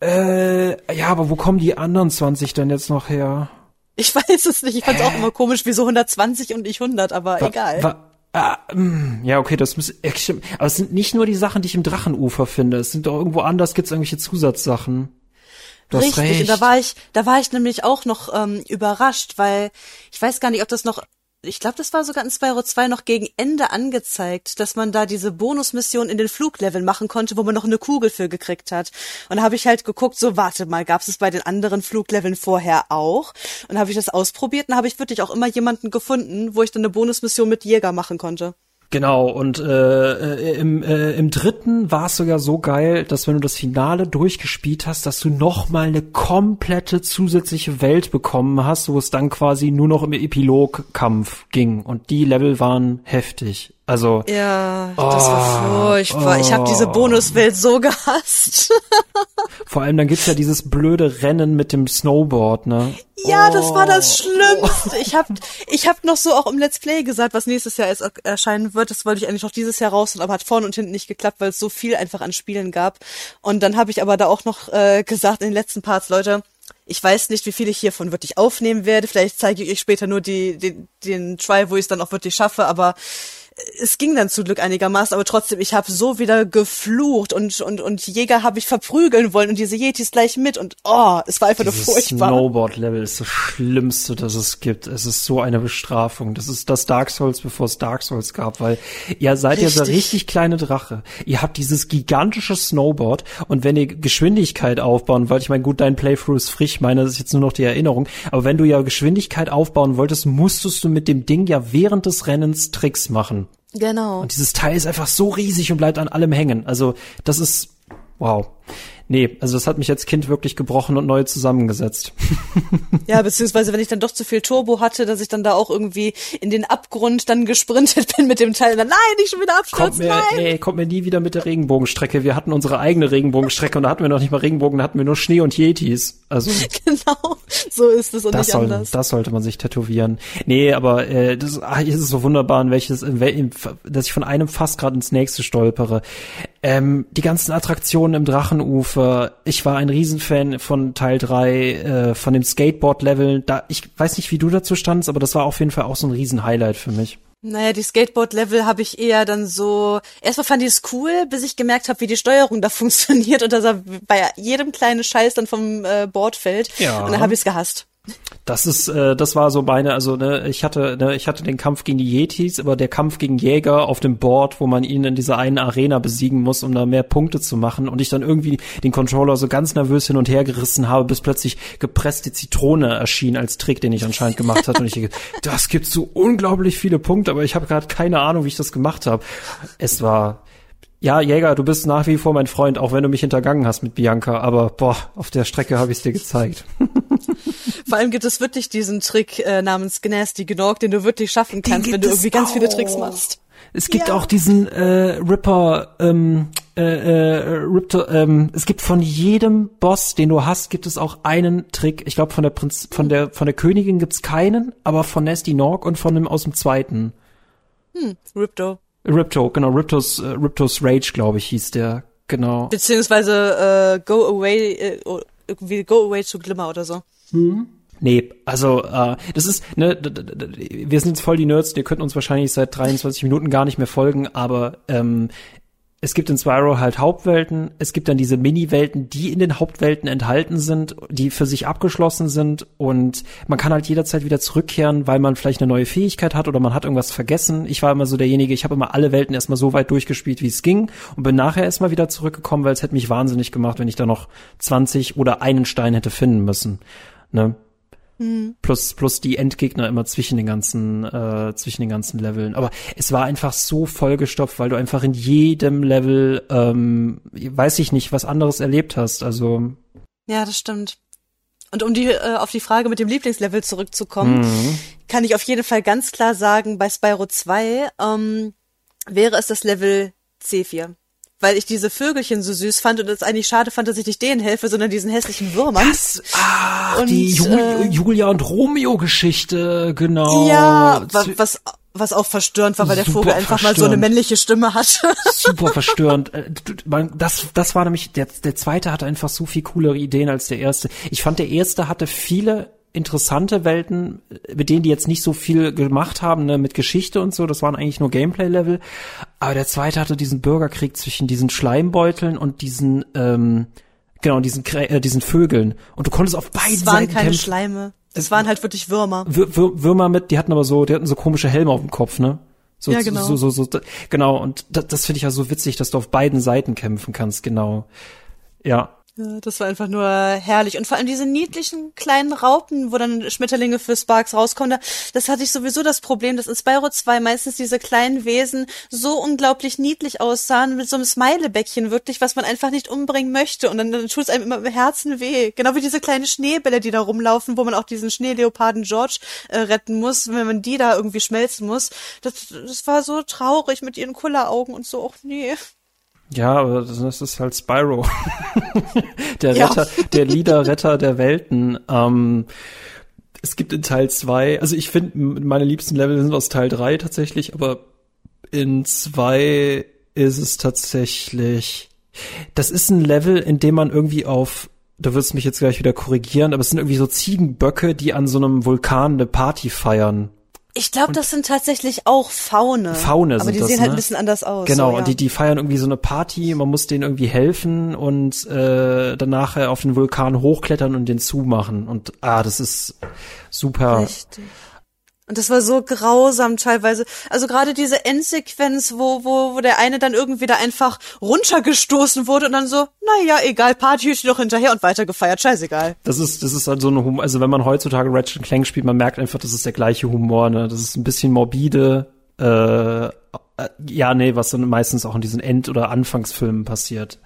Äh, ja, aber wo kommen die anderen 20 denn jetzt noch her?
Ich weiß es nicht. Ich fand's auch immer komisch, wieso 120 und ich 100, aber wa, egal. Wa,
Ah, mm, ja, okay, das muss, aber es sind nicht nur die Sachen, die ich im Drachenufer finde. Es sind doch irgendwo anders gibt's irgendwelche Zusatzsachen.
Du Richtig, da war ich, da war ich nämlich auch noch ähm, überrascht, weil ich weiß gar nicht, ob das noch ich glaube, das war sogar in Spyro 2 noch gegen Ende angezeigt, dass man da diese Bonusmission in den Flugleveln machen konnte, wo man noch eine Kugel für gekriegt hat. Und da habe ich halt geguckt, so warte mal, gab es bei den anderen Flugleveln vorher auch? Und habe ich das ausprobiert und habe ich wirklich auch immer jemanden gefunden, wo ich dann eine Bonusmission mit Jäger machen konnte.
Genau, und äh, äh, im, äh, im dritten war es sogar so geil, dass wenn du das Finale durchgespielt hast, dass du noch mal eine komplette zusätzliche Welt bekommen hast, wo es dann quasi nur noch im Epilogkampf ging. Und die Level waren heftig. Also
ja, das oh, war furchtbar. Oh. Ich habe diese Bonuswelt so gehasst.
Vor allem dann gibt's ja dieses blöde Rennen mit dem Snowboard, ne?
Ja, oh. das war das Schlimmste. Ich habe ich hab noch so auch im Let's Play gesagt, was nächstes Jahr erscheinen wird. Das wollte ich eigentlich noch dieses Jahr raus, aber hat vorne und hinten nicht geklappt, weil es so viel einfach an Spielen gab. Und dann habe ich aber da auch noch äh, gesagt in den letzten Parts, Leute, ich weiß nicht, wie viel ich hiervon wirklich aufnehmen werde. Vielleicht zeige ich euch später nur die, die, den Try, wo ich es dann auch wirklich schaffe, aber es ging dann zum Glück einigermaßen, aber trotzdem, ich habe so wieder geflucht und und und Jäger habe ich verprügeln wollen und diese Yetis gleich mit und oh, es war einfach
Dieses
nur furchtbar.
Snowboard-Level ist das Schlimmste, das es gibt. Es ist so eine Bestrafung. Das ist das Dark Souls, bevor es Dark Souls gab, weil ihr seid ja so
Richtig.
richtig kleine Drache. Ihr habt dieses gigantische Snowboard und wenn ihr Geschwindigkeit aufbauen wollt, ich meine, gut, dein Playthrough ist frisch, meine das ist jetzt nur noch die Erinnerung, aber wenn du ja Geschwindigkeit aufbauen wolltest, musstest du mit dem Ding ja während des Rennens Tricks machen.
Genau.
Und dieses Teil ist einfach so riesig und bleibt an allem hängen. Also, das ist, wow. Nee, also das hat mich als Kind wirklich gebrochen und neu zusammengesetzt.
Ja, beziehungsweise wenn ich dann doch zu viel Turbo hatte, dass ich dann da auch irgendwie in den Abgrund dann gesprintet bin mit dem Teil. Dann, nein, nicht schon wieder
Kommt
abstürzen,
mir,
nein.
ey, kommt mir nie wieder mit der Regenbogenstrecke. Wir hatten unsere eigene Regenbogenstrecke und da hatten wir noch nicht mal Regenbogen, da hatten wir nur Schnee und Yetis. Also
Genau, so ist es und
das,
nicht
soll,
anders.
das sollte man sich tätowieren. Nee, aber äh, das ach, es ist so wunderbar, in welches, in wel, in, dass ich von einem Fass gerade ins nächste stolpere. Ähm, die ganzen Attraktionen im Drachenufer. Ich war ein Riesenfan von Teil 3, äh, von dem Skateboard-Level. Da, ich weiß nicht, wie du dazu standst, aber das war auf jeden Fall auch so ein Riesen-Highlight für mich.
Naja, die Skateboard-Level habe ich eher dann so. Erstmal fand ich es cool, bis ich gemerkt habe, wie die Steuerung da funktioniert und dass er bei jedem kleinen Scheiß dann vom äh, Board fällt.
Ja.
Und dann habe ich es gehasst.
Das ist, äh, das war so meine, also ne, ich hatte, ne, ich hatte den Kampf gegen die Yetis, aber der Kampf gegen Jäger auf dem Board, wo man ihn in dieser einen Arena besiegen muss, um da mehr Punkte zu machen, und ich dann irgendwie den Controller so ganz nervös hin und her gerissen habe, bis plötzlich gepresste Zitrone erschien als Trick, den ich anscheinend gemacht hatte, und ich denke, das gibt so unglaublich viele Punkte, aber ich habe gerade keine Ahnung, wie ich das gemacht habe. Es war ja, Jäger, du bist nach wie vor mein Freund, auch wenn du mich hintergangen hast mit Bianca, aber boah, auf der Strecke habe ich es dir gezeigt.
Vor allem gibt es wirklich diesen Trick äh, namens Gnasty Gnorg, den du wirklich schaffen kannst, wenn du irgendwie ganz viele
auch.
Tricks machst.
Es gibt
Ja.
auch diesen äh, Ripper, ähm, äh, äh, Riptor, ähm, es gibt von jedem Boss, den du hast, gibt es auch einen Trick. Ich glaube von der Prinz, von der von der Königin gibt's keinen, aber von Nasty Norg und von dem aus dem zweiten.
Ripto.
Ripto, genau, Riptos, äh, Riptos Rage, glaube ich, hieß der. Genau.
Beziehungsweise äh, Go Away, äh, oh, irgendwie Go Away to Glimmer oder so.
Nee, also äh, das ist, ne, wir sind jetzt voll die Nerds, ihr könnt uns wahrscheinlich seit 23 Minuten gar nicht mehr folgen, aber ähm, es gibt in Spyro halt Hauptwelten, es gibt dann diese Mini-Welten, die in den Hauptwelten enthalten sind, die für sich abgeschlossen sind und man kann halt jederzeit wieder zurückkehren, weil man vielleicht eine neue Fähigkeit hat oder man hat irgendwas vergessen. Ich war immer so derjenige, ich habe immer alle Welten erstmal so weit durchgespielt, wie es ging und bin nachher erstmal wieder zurückgekommen, weil es hätte mich wahnsinnig gemacht, wenn ich da noch 20 oder einen Stein hätte finden müssen. Ne? Plus plus die Endgegner immer zwischen den ganzen äh, zwischen den ganzen Leveln. Aber es war einfach so vollgestopft, weil du einfach in jedem Level ähm, weiß ich nicht was anderes erlebt hast. Also
Ja, das stimmt. Und um die äh, auf die Frage mit dem Lieblingslevel zurückzukommen,
Mhm.
kann ich auf jeden Fall ganz klar sagen, bei Spyro 2 ähm, wäre es das Level C4. Weil ich diese Vögelchen so süß fand und es eigentlich schade fand, dass ich nicht denen helfe, sondern diesen hässlichen Würmern.
das, ach,
Und,
die Jul
äh,
Julia und Romeo Geschichte, genau.
ja, was, was auch verstörend war, weil der
Super
Vogel einfach mal so eine
verstörend.
männliche Stimme hat.
super verstörend. Äh, Das, das war nämlich, der, der zweite hatte einfach so viel coolere Ideen als der erste. Ich fand, der erste hatte viele interessante Welten, mit denen die jetzt nicht so viel gemacht haben, ne, mit Geschichte und so, das waren eigentlich nur Gameplay-Level. Aber der zweite hatte diesen Bürgerkrieg zwischen diesen Schleimbeuteln und diesen, ähm, genau, diesen, äh, diesen Vögeln. Und du konntest auf beiden
Es waren
Seiten
keine
kämpfen.
Schleime. Es waren halt wirklich Würmer.
Wir, wir, Würmer mit, die hatten aber so, die hatten so komische Helme auf dem Kopf, ne? So,
Ja, genau.
So, so, so, genau. Und das, das finde ich ja so witzig, dass du auf beiden Seiten kämpfen kannst, genau. Ja.
Ja, das war einfach nur herrlich. Und vor allem diese niedlichen kleinen Raupen, wo dann Schmetterlinge für Sparks rauskommen, da- das hatte ich sowieso das Problem, dass in Spyro 2 meistens diese kleinen Wesen so unglaublich niedlich aussahen, mit so einem Smilebäckchen wirklich, was man einfach nicht umbringen möchte. Und dann, dann tut es einem immer im Herzen weh. Genau wie diese kleinen Schneebälle, die da rumlaufen, wo man auch diesen Schneeleoparden George äh, retten muss, wenn man die da irgendwie schmelzen muss. Das, das war so traurig mit ihren Kulleraugen und so. Och nee.
Ja, aber das ist halt Spyro. der
Ja.
Retter, der Liederretter der Welten. Ähm, es gibt in Teil zwei, also ich finde, meine liebsten Level sind aus Teil drei tatsächlich, aber in zwei ist es tatsächlich, das ist ein Level, in dem man irgendwie auf, du wirst mich jetzt gleich wieder korrigieren, aber es sind irgendwie so Ziegenböcke, die an so einem Vulkan eine Party feiern.
Ich glaube, das sind tatsächlich auch Faune.
Faune
aber
sind
die
das,
sehen halt
ne?
ein bisschen anders aus.
Genau,
so, ja.
und die, die feiern irgendwie so eine Party, man muss denen irgendwie helfen und äh, danach auf den Vulkan hochklettern und den zumachen. Und ah, das ist super.
Richtig. Und das war so grausam teilweise. Also gerade diese Endsequenz, wo, wo, wo der eine dann irgendwie da einfach runtergestoßen wurde und dann so, naja, egal, Partyhütchen noch hinterher und weiter gefeiert, scheißegal.
Das ist, das ist halt so eine Humor, also wenn man heutzutage Ratchet Clank spielt, man merkt einfach, das ist der gleiche Humor, ne? Das ist ein bisschen morbide, äh, äh, ja, nee, was dann meistens auch in diesen End- oder Anfangsfilmen passiert.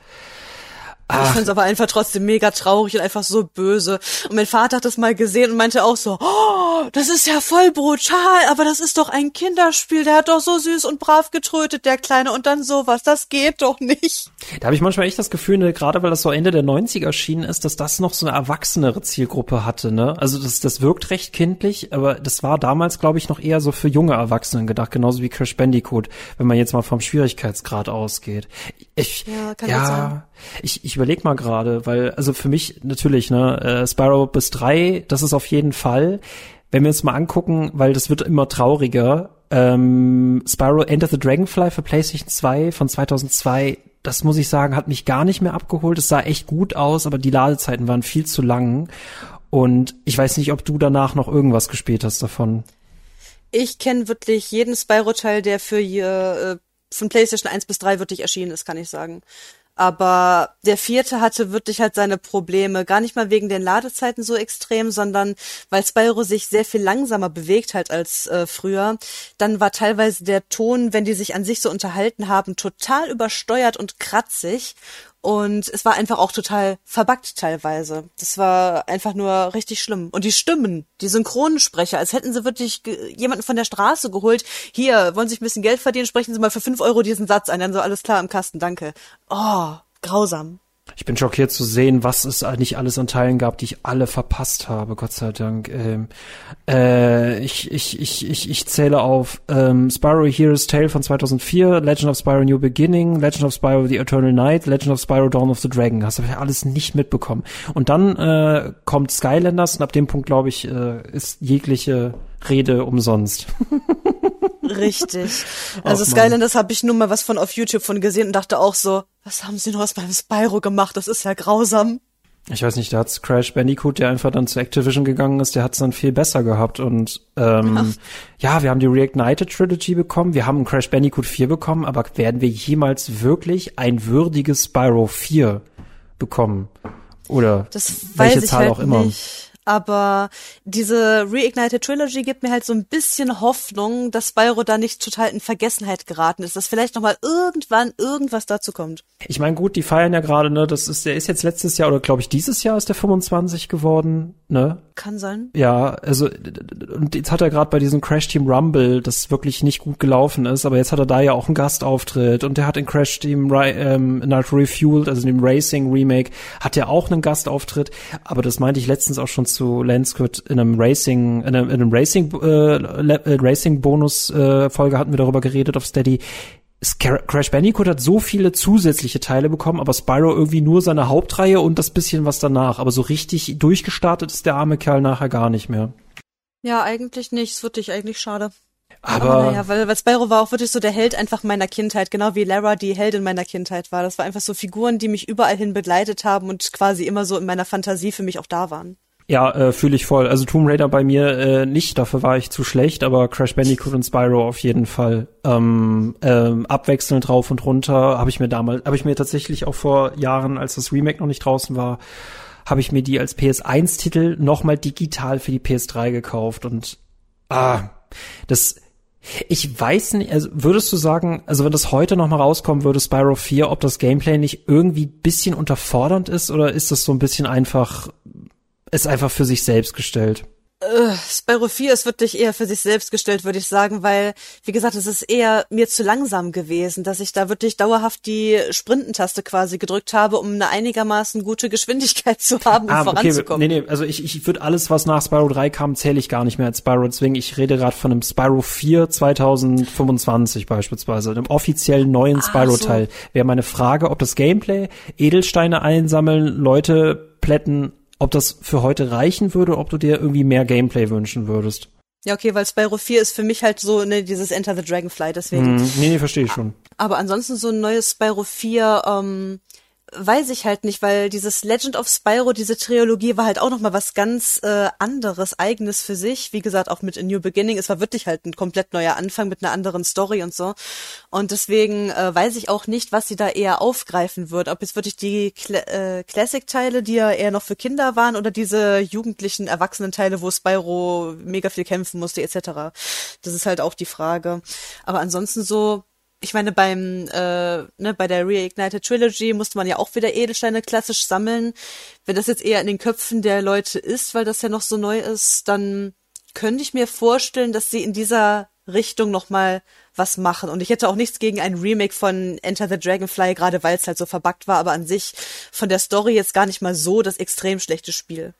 Ich find's aber einfach trotzdem mega traurig und einfach so böse. Und mein Vater hat das mal gesehen und meinte auch so, oh, das ist ja voll brutal, aber das ist doch ein Kinderspiel, der hat doch so süß und brav getrötet, der Kleine, und dann sowas, das geht doch nicht.
Da habe ich manchmal echt das Gefühl, ne, gerade weil das so Ende der 90er erschienen ist, dass das noch so eine erwachsenere Zielgruppe hatte, ne? Also das, das wirkt recht kindlich, aber das war damals, glaube ich, noch eher so für junge Erwachsene gedacht, genauso wie Crash Bandicoot, wenn man jetzt mal vom Schwierigkeitsgrad ausgeht. Ich,
Ja, kann
ja,
sein.
Ich, ich überleg mal gerade, weil, also für mich natürlich, ne, äh, Spyro bis drei, das ist auf jeden Fall. Wenn wir uns mal angucken, weil das wird immer trauriger, ähm, Spyro Enter the Dragonfly für PlayStation 2 von 2002, das muss ich sagen, hat mich gar nicht mehr abgeholt. Es sah echt gut aus, aber die Ladezeiten waren viel zu lang. Und ich weiß nicht, ob du danach noch irgendwas gespielt hast davon.
Ich kenne wirklich jeden Spyro-Teil, der für äh, von PlayStation 1 bis 3 wirklich erschienen ist, kann ich sagen. Aber der vierte hatte wirklich halt seine Probleme, gar nicht mal wegen den Ladezeiten so extrem, sondern weil Spyro sich sehr viel langsamer bewegt halt als äh, früher. Dann war teilweise der Ton, wenn die sich an sich so unterhalten haben, total übersteuert und kratzig. Und es war einfach auch total verbuggt teilweise. Das war einfach nur richtig schlimm. Und die Stimmen, die Synchronsprecher, als hätten sie wirklich jemanden von der Straße geholt. Hier, wollen Sie sich ein bisschen Geld verdienen, sprechen Sie mal für fünf Euro diesen Satz ein. Dann so, alles klar im Kasten, danke. Oh, grausam.
Ich bin schockiert zu sehen, was es nicht alles an Teilen gab, die ich alle verpasst habe, Gott sei Dank. Ähm, äh, ich, ich, ich, ich, ich zähle auf ähm, Spyro Heroes Tale von 2004, Legend of Spyro New Beginning, Legend of Spyro The Eternal Night, Legend of Spyro Dawn of the Dragon. Habe ich alles nicht mitbekommen. Und dann äh, kommt Skylanders und ab dem Punkt, glaube ich, äh, ist jegliche Rede umsonst.
Richtig. Also. Skylanders habe ich nur mal was von auf YouTube von gesehen und dachte auch so, was haben sie nur aus meinem Spyro gemacht? Das ist ja grausam.
Ich weiß nicht, da hat's Crash Bandicoot, der einfach dann zu Activision gegangen ist, der hat's dann viel besser gehabt. Und ähm, ja, wir haben die Reignited Trilogy bekommen, wir haben Crash Bandicoot 4 bekommen, aber werden wir jemals wirklich ein würdiges Spyro 4 bekommen? Oder
Das
welche Zahl
halt
auch immer?
nicht. Aber diese Reignited Trilogy gibt mir halt so ein bisschen Hoffnung, dass Spyro da nicht total in Vergessenheit geraten ist, dass vielleicht noch mal irgendwann irgendwas dazu kommt.
Ich meine, gut, die feiern ja gerade, ne, das ist, der ist jetzt letztes Jahr oder glaube ich dieses Jahr ist der 25 geworden, ne?
Kann sein.
Ja, also und jetzt hat er gerade bei diesem Crash Team Rumble, das wirklich nicht gut gelaufen ist, aber jetzt hat er da ja auch einen Gastauftritt und der hat in Crash Team ähm, Nitro Refueled, also in dem Racing Remake, hat er auch einen Gastauftritt, aber das meinte ich letztens auch schon zu Lansquid in einem Racing, in einem, in einem Racing äh, äh, Racing Bonus äh, Folge hatten wir darüber geredet auf Steady. Crash Bandicoot hat so viele zusätzliche Teile bekommen, aber Spyro irgendwie nur seine Hauptreihe und das bisschen was danach. Aber so richtig durchgestartet ist der arme Kerl nachher gar nicht mehr.
Ja, eigentlich nicht. Es wirklich eigentlich schade.
Aber
naja, weil, weil Spyro war auch wirklich so der Held einfach meiner Kindheit, genau wie Lara die Heldin meiner Kindheit war. Das war einfach so Figuren, die mich überall hin begleitet haben und quasi immer so in meiner Fantasie für mich auch da waren.
Ja, äh, fühle ich voll. Also Tomb Raider bei mir äh, nicht, dafür war ich zu schlecht, aber Crash Bandicoot und Spyro auf jeden Fall. Ähm, ähm, abwechselnd rauf und runter habe ich mir damals, habe ich mir tatsächlich auch vor Jahren, als das Remake noch nicht draußen war, habe ich mir die als PS1-Titel nochmal digital für die PS3 gekauft und ah, das ich weiß nicht, also würdest du sagen, also wenn das heute noch mal rauskommen würde, Spyro 4, ob das Gameplay nicht irgendwie bisschen unterfordernd ist oder ist das so ein bisschen einfach, ist einfach für sich selbst gestellt?
Äh, Spyro 4 ist wirklich eher für sich selbst gestellt, würde ich sagen, weil, wie gesagt, es ist eher mir zu langsam gewesen, dass ich da wirklich dauerhaft die Sprintentaste quasi gedrückt habe, um eine einigermaßen gute Geschwindigkeit zu haben, um
Ah, okay,
voranzukommen.
nee, nee, also ich, ich würde alles, was nach Spyro 3 kam, zähle ich gar nicht mehr als Spyro, deswegen ich rede gerade von einem Spyro 4 2025 beispielsweise, einem offiziellen neuen
Ah,
Spyro-Teil. Wäre meine Frage, ob das Gameplay, Edelsteine einsammeln, Leute plätten, ob das für heute reichen würde, ob du dir irgendwie mehr Gameplay wünschen würdest.
Ja, okay, weil Spyro 4 ist für mich halt so, ne, dieses Enter the Dragonfly, deswegen.
Hm, nee, nee, verstehe ich schon.
Aber ansonsten so ein neues Spyro 4, ähm, weiß ich halt nicht, weil dieses Legend of Spyro, diese Trilogie war halt auch noch mal was ganz äh, anderes, eigenes für sich. Wie gesagt, auch mit A New Beginning, es war wirklich halt ein komplett neuer Anfang mit einer anderen Story und so. Und deswegen äh, weiß ich auch nicht, was sie da eher aufgreifen wird. Ob jetzt wirklich die Cl äh, Classic-Teile, die ja eher noch für Kinder waren, oder diese jugendlichen, erwachsenen Teile, wo Spyro mega viel kämpfen musste, etc. Das ist halt auch die Frage. Aber ansonsten so, ich meine, beim, äh, ne, bei der Reignited Trilogy musste man ja auch wieder Edelsteine klassisch sammeln. Wenn das jetzt eher in den Köpfen der Leute ist, weil das ja noch so neu ist, dann könnte ich mir vorstellen, dass sie in dieser Richtung nochmal was machen. Und ich hätte auch nichts gegen ein Remake von Enter the Dragonfly, gerade weil es halt so verbuggt war, aber an sich von der Story jetzt gar nicht mal so das extrem schlechte Spiel.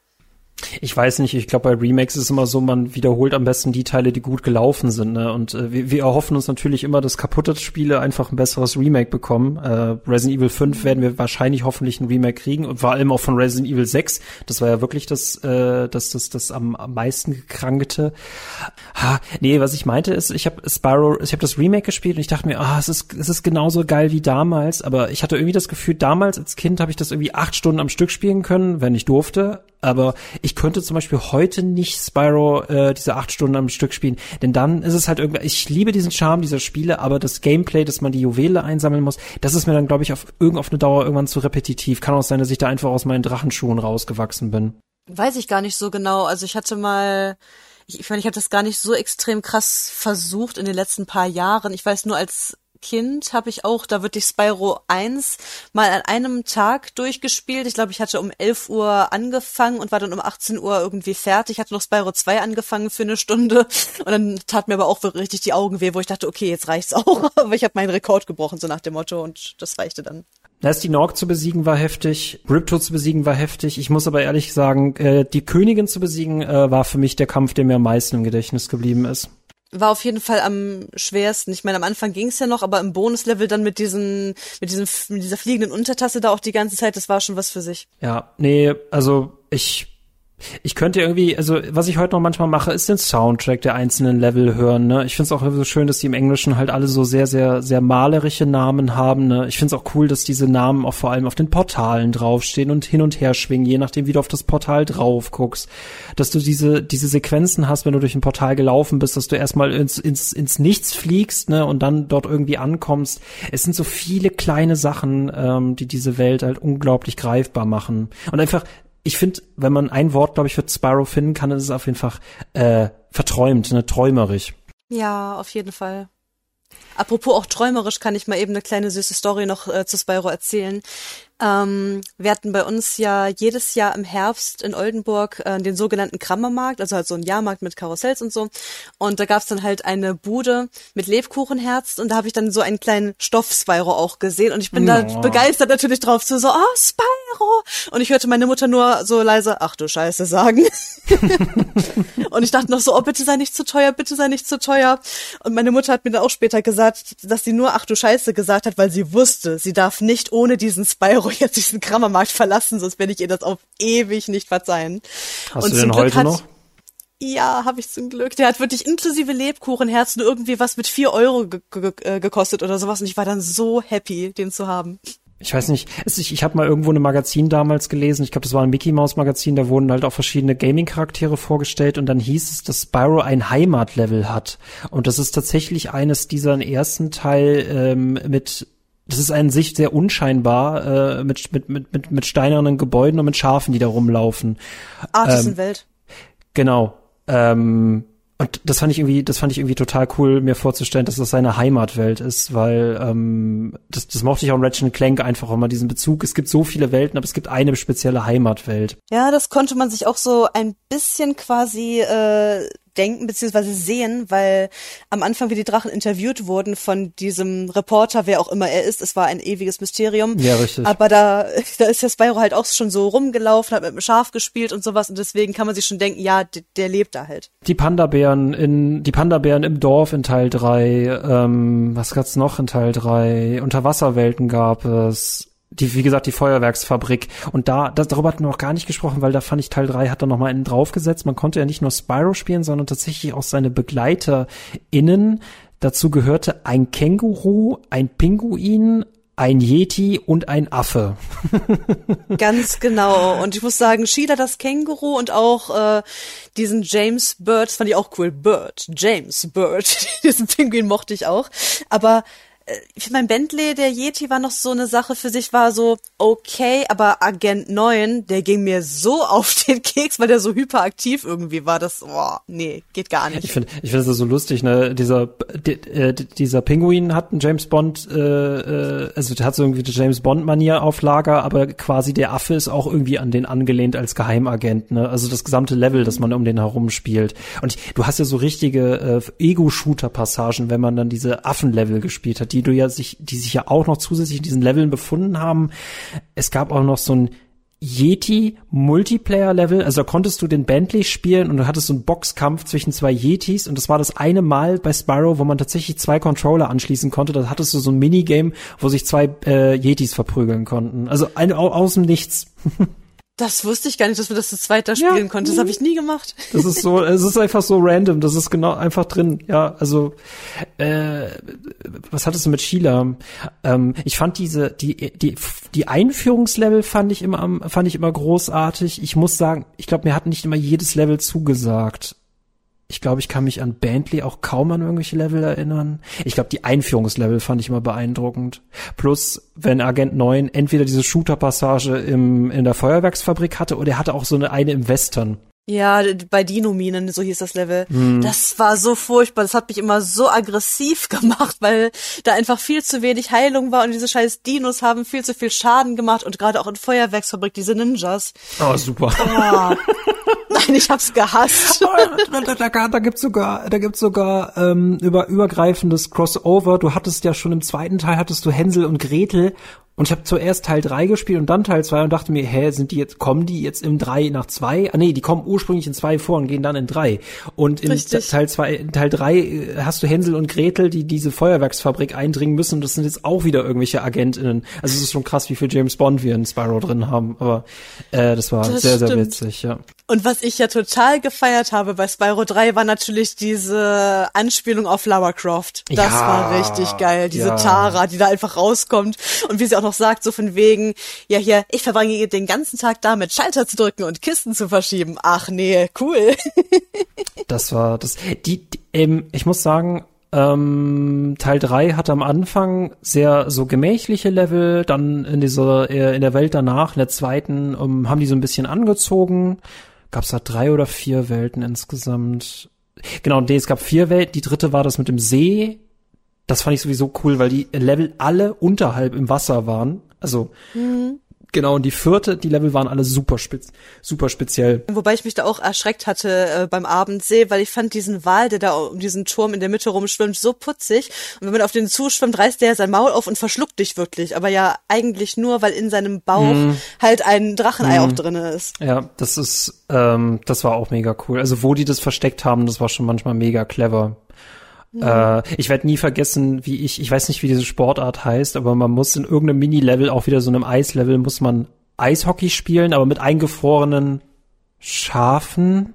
Ich weiß nicht, ich glaube, bei Remakes ist es immer so, man wiederholt am besten die Teile, die gut gelaufen sind. Ne? Und äh, wir, wir erhoffen uns natürlich immer, dass kaputte Spiele einfach ein besseres Remake bekommen. Äh, Resident Evil 5 werden wir wahrscheinlich hoffentlich ein Remake kriegen und vor allem auch von Resident Evil 6. Das war ja wirklich das, äh, das, das, das am, am meisten gekrankte. Ha, nee, was ich meinte ist, ich habe Spyro, ich habe das Remake gespielt und ich dachte mir, ah, es ist, es ist genauso geil wie damals, aber ich hatte irgendwie das Gefühl, damals als Kind habe ich das irgendwie acht Stunden am Stück spielen können, wenn ich durfte aber ich könnte zum Beispiel heute nicht Spyro äh, diese acht Stunden am Stück spielen, denn dann ist es halt irgendwie, ich liebe diesen Charme dieser Spiele, aber das Gameplay, dass man die Juwele einsammeln muss, das ist mir dann, glaube ich, auf, irgend auf eine Dauer irgendwann zu repetitiv. Kann auch sein, dass ich da einfach aus meinen Drachenschuhen rausgewachsen bin.
Weiß ich gar nicht so genau. Also ich hatte mal, ich, ich meine, ich habe das gar nicht so extrem krass versucht in den letzten paar Jahren. Ich weiß nur, als Kind habe ich auch, da wirklich Spyro 1 mal an einem Tag durchgespielt. Ich glaube, ich hatte um 11 Uhr angefangen und war dann um 18 Uhr irgendwie fertig. Ich hatte noch Spyro 2 angefangen für eine Stunde und dann tat mir aber auch richtig die Augen weh, wo ich dachte, okay, jetzt reicht's auch. aber ich habe meinen Rekord gebrochen, so nach dem Motto und das reichte dann.
die Norg zu besiegen war heftig, Ripto zu besiegen war heftig. Ich muss aber ehrlich sagen, äh, die Königin zu besiegen äh, war für mich der Kampf, der mir am meisten im Gedächtnis geblieben ist
war auf jeden Fall am schwersten. Ich meine, am Anfang ging es ja noch, aber im Bonuslevel dann mit diesen, mit diesem, mit dieser fliegenden Untertasse da auch die ganze Zeit, das war schon was für sich.
Ja, nee, also ich ich könnte irgendwie, also was ich heute noch manchmal mache, ist den Soundtrack der einzelnen Level hören. Ne? Ich finde es auch so schön, dass die im Englischen halt alle so sehr, sehr, sehr malerische Namen haben. Ne? Ich finde es auch cool, dass diese Namen auch vor allem auf den Portalen draufstehen und hin und her schwingen, je nachdem, wie du auf das Portal drauf guckst. Dass du diese, diese Sequenzen hast, wenn du durch ein Portal gelaufen bist, dass du erstmal ins, ins, ins Nichts fliegst ne? und dann dort irgendwie ankommst. Es sind so viele kleine Sachen, ähm, die diese Welt halt unglaublich greifbar machen. Und einfach ich finde, wenn man ein Wort, glaube ich, für Spyro finden kann, ist es auf jeden Fall äh, verträumt, ne, träumerisch.
Ja, auf jeden Fall. Apropos auch träumerisch kann ich mal eben eine kleine süße Story noch äh, zu Spyro erzählen. Ähm, wir hatten bei uns ja jedes Jahr im Herbst in Oldenburg äh, den sogenannten Krammermarkt, also halt so ein Jahrmarkt mit Karussells und so. Und da gab's dann halt eine Bude mit Lebkuchenherz und da habe ich dann so einen kleinen Stoff-Spyro auch gesehen und ich bin ja. da begeistert natürlich drauf zu so, oh, Spyro! Und ich hörte meine Mutter nur so leise, ach du Scheiße sagen. und ich dachte noch so, oh, bitte sei nicht zu teuer, bitte sei nicht zu teuer. Und meine Mutter hat mir dann auch später gesagt, dass sie nur ach du Scheiße gesagt hat, weil sie wusste, sie darf nicht ohne diesen Spyro jetzt diesen Krammermarkt verlassen, sonst werde ich ihr das auf ewig nicht verzeihen.
Hast und du den heute hat, noch?
Ja, habe ich zum Glück. Der hat wirklich inklusive Lebkuchenherz nur irgendwie was mit vier Euro ge ge äh, gekostet oder sowas und ich war dann so happy, den zu haben.
Ich weiß nicht, ich, ich habe mal irgendwo ein Magazin damals gelesen, ich glaube, das war ein Mickey Mouse Magazin, da wurden halt auch verschiedene Gaming-Charaktere vorgestellt und dann hieß es, dass Spyro ein Heimatlevel hat. Und das ist tatsächlich eines dieser ersten Teil ähm, mit das ist an sich sehr unscheinbar äh, mit, mit, mit, mit, mit steinernen Gebäuden und mit Schafen, die da rumlaufen.
Artisanwelt.
Ähm, genau. Ähm, und das fand ich irgendwie, das fand ich irgendwie total cool, mir vorzustellen, dass das seine Heimatwelt ist, weil ähm, das, das mochte ich auch in Ratchet Clank einfach mal diesen Bezug. Es gibt so viele Welten, aber es gibt eine spezielle Heimatwelt.
Ja, das konnte man sich auch so ein bisschen quasi äh, denken beziehungsweise sehen, weil am Anfang, wie die Drachen interviewt wurden von diesem Reporter, wer auch immer er ist, es war ein ewiges Mysterium.
Ja, richtig.
Aber da, da ist der Spyro halt auch schon so rumgelaufen, hat mit dem Schaf gespielt und sowas und deswegen kann man sich schon denken, ja, der lebt da halt.
Die Panda-Bären in, die Panda-Bären im Dorf in Teil 3, ähm, was gab's noch in Teil 3? Unterwasserwelten gab es die, wie gesagt, die Feuerwerksfabrik. Und da, das, darüber hatten wir noch gar nicht gesprochen, weil da fand ich Teil 3 hat da nochmal einen draufgesetzt. Man konnte ja nicht nur Spyro spielen, sondern tatsächlich auch seine BegleiterInnen. Dazu gehörte ein Känguru, ein Pinguin, ein Yeti und ein Affe.
Ganz genau. Und ich muss sagen, Sheila das Känguru und auch äh, diesen James Bird, das fand ich auch cool. Bird, James Bird. diesen Pinguin mochte ich auch. Aber äh, mein Bentley, der Yeti war noch so eine Sache für sich, war so okay, aber Agent 9, der ging mir so auf den Keks, weil der so hyperaktiv irgendwie war, das, oh, nee, geht gar nicht.
Ich finde ich finde das so lustig, ne, dieser, die, äh, dieser Pinguin hat einen James Bond, äh, äh, also der hat so irgendwie eine James Bond-Manier auf Lager, aber quasi der Affe ist auch irgendwie an den angelehnt als Geheimagent, ne, also das gesamte Level, das man um den herum spielt. Und ich, du hast ja so richtige äh, Ego-Shooter-Passagen, wenn man dann diese Affen-Level gespielt hat, die du ja sich, die sich ja auch noch zusätzlich in diesen Leveln befunden haben. Es gab auch noch so ein Yeti Multiplayer Level, also da konntest du den Bentley spielen und du hattest so einen Boxkampf zwischen zwei Yetis und das war das eine Mal bei Spyro, wo man tatsächlich zwei Controller anschließen konnte. Da hattest du so ein Minigame, wo sich zwei äh, Yetis verprügeln konnten. Also ein, aus dem Nichts.
Das wusste ich gar nicht, dass wir das zu zweit da spielen ja. konnten. Das habe ich nie gemacht.
Das ist so, es ist einfach so random. Das ist genau einfach drin. Ja, also äh, was hattest du mit Sheila? Ähm, ich fand diese die die die Einführungslevel fand ich immer fand ich immer großartig. Ich muss sagen, ich glaube, mir hat nicht immer jedes Level zugesagt. Ich glaube, ich kann mich an Bentley auch kaum an irgendwelche Level erinnern. Ich glaube, die Einführungslevel fand ich immer beeindruckend. Plus, wenn Agent 9 entweder diese Shooter-Passage im, in der Feuerwerksfabrik hatte oder er hatte auch so eine eine im Western.
Ja, bei Dinominen, so hieß das Level. Hm. Das war so furchtbar. Das hat mich immer so aggressiv gemacht, weil da einfach viel zu wenig Heilung war und diese scheiß Dinos haben viel zu viel Schaden gemacht und gerade auch in Feuerwerksfabrik diese Ninjas.
Oh, super.
Oh. Nein, ich hab's gehasst.
da, da, da, da gibt's sogar, da gibt's sogar ähm, über übergreifendes Crossover. Du hattest ja schon im zweiten Teil hattest du Hänsel und Gretel und ich habe zuerst Teil 3 gespielt und dann Teil 2 und dachte mir, hä, sind die jetzt, kommen die jetzt im 3 nach 2? Ah nee, die kommen ursprünglich in 2 vor und gehen dann in 3. Und in Richtig. Teil 2, Teil 3 äh, hast du Hänsel und Gretel, die diese Feuerwerksfabrik eindringen müssen und das sind jetzt auch wieder irgendwelche AgentInnen. Also es ist schon krass, wie viel James Bond wir in Spyro drin haben. Aber äh, das war das sehr, stimmt. sehr witzig, ja.
Und was ich ja total gefeiert habe bei Spyro 3 war natürlich diese Anspielung auf Lara Croft. Das ja, war richtig geil. Diese ja. Tara, die da einfach rauskommt und wie sie auch noch sagt, so von wegen, ja hier, ich verbringe den ganzen Tag damit, Schalter zu drücken und Kisten zu verschieben. Ach nee, cool.
das war das. Die, die ähm, ich muss sagen, ähm, Teil 3 hat am Anfang sehr so gemächliche Level, dann in dieser, äh, in der Welt danach, in der zweiten, um, ähm, haben die so ein bisschen angezogen. Gab es da drei oder vier Welten insgesamt? Genau, nee, es gab vier Welten. Die dritte war das mit dem See. Das fand ich sowieso cool, weil die Level alle unterhalb im Wasser waren. Also mhm. Genau, und die vierte, die Level waren alle super spitz, super speziell.
Wobei ich mich da auch erschreckt hatte äh, beim Abendsee, weil ich fand diesen Wal, der da um diesen Turm in der Mitte rumschwimmt, so putzig. Und wenn man auf den zuschwimmt, reißt der sein Maul auf und verschluckt dich wirklich. Aber ja, eigentlich nur, weil in seinem Bauch mm. halt ein Drachenei mm. auch drinne ist.
Ja, das ist, ähm, das war auch mega cool. Also wo die das versteckt haben, das war schon manchmal mega clever. Mhm. Ich werde nie vergessen, wie ich, ich weiß nicht, wie diese Sportart heißt, aber man muss in irgendeinem Mini-Level, auch wieder so einem Eislevel, muss man Eishockey spielen, aber mit eingefrorenen Schafen.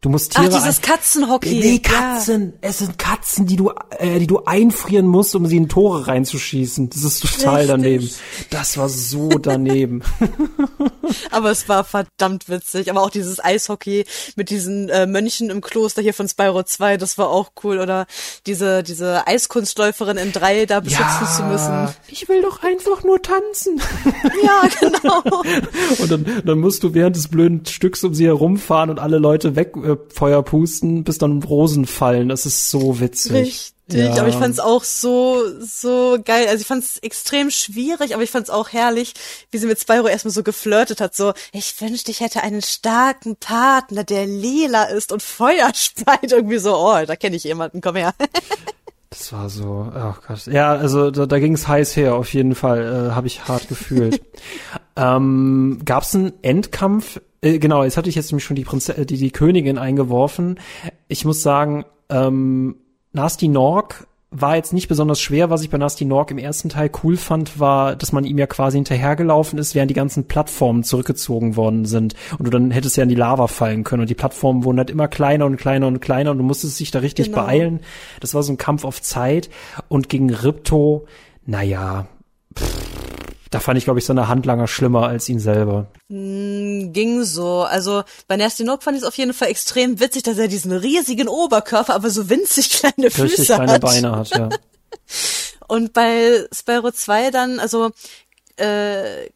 Du musst Tiere.
Ach, dieses Katzenhockey.
Nee, Katzen. Ja. Es sind Katzen, die du, äh, die du einfrieren musst, um sie in Tore reinzuschießen. Das ist total Richtig. daneben. Das war so daneben.
Aber es war verdammt witzig. Aber auch dieses Eishockey mit diesen äh, Mönchen im Kloster hier von Spyro 2, das war auch cool. Oder diese, diese Eiskunstläuferin in drei da beschützen ja, zu müssen.
Ich will doch einfach nur tanzen.
Ja, genau.
und dann, dann musst du während des blöden Stücks um sie herumfahren und alle Leute weg äh, Feuer pusten, bis dann Rosen fallen. Das ist so witzig.
Richtig. Ja. Aber ich fand es auch so, so geil. Also ich fand es extrem schwierig, aber ich fand es auch herrlich, wie sie mit Spyro erstmal so geflirtet hat. So, ich wünschte, ich hätte einen starken Partner, der lila ist und Feuer speit. Irgendwie so, oh, da kenne ich jemanden, komm her.
Das war so, oh Gott. Ja, also da, da ging es heiß her, auf jeden Fall. Äh, Habe ich hart gefühlt. ähm, Gab es einen Endkampf äh, genau, jetzt hatte ich jetzt nämlich schon die, Prinze äh, die, die Königin eingeworfen. Ich muss sagen, ähm, Nasty Nork war jetzt nicht besonders schwer. Was ich bei Nasty Nork im ersten Teil cool fand, war, dass man ihm ja quasi hinterhergelaufen ist, während die ganzen Plattformen zurückgezogen worden sind. Und du dann hättest ja in die Lava fallen können. Und die Plattformen wurden halt immer kleiner und kleiner und kleiner und du musstest dich da richtig genau. beeilen. Das war so ein Kampf auf Zeit. Und gegen Ripto, naja, pff, da fand ich, glaube ich, so eine Handlanger schlimmer als ihn selber.
Mm, ging so. Also bei Nasty Nook fand ich es auf jeden Fall extrem witzig, dass er diesen riesigen Oberkörper, aber so winzig kleine Füße Richtig kleine hat.
Beine hat, ja.
Und bei Spyro 2 dann, also äh,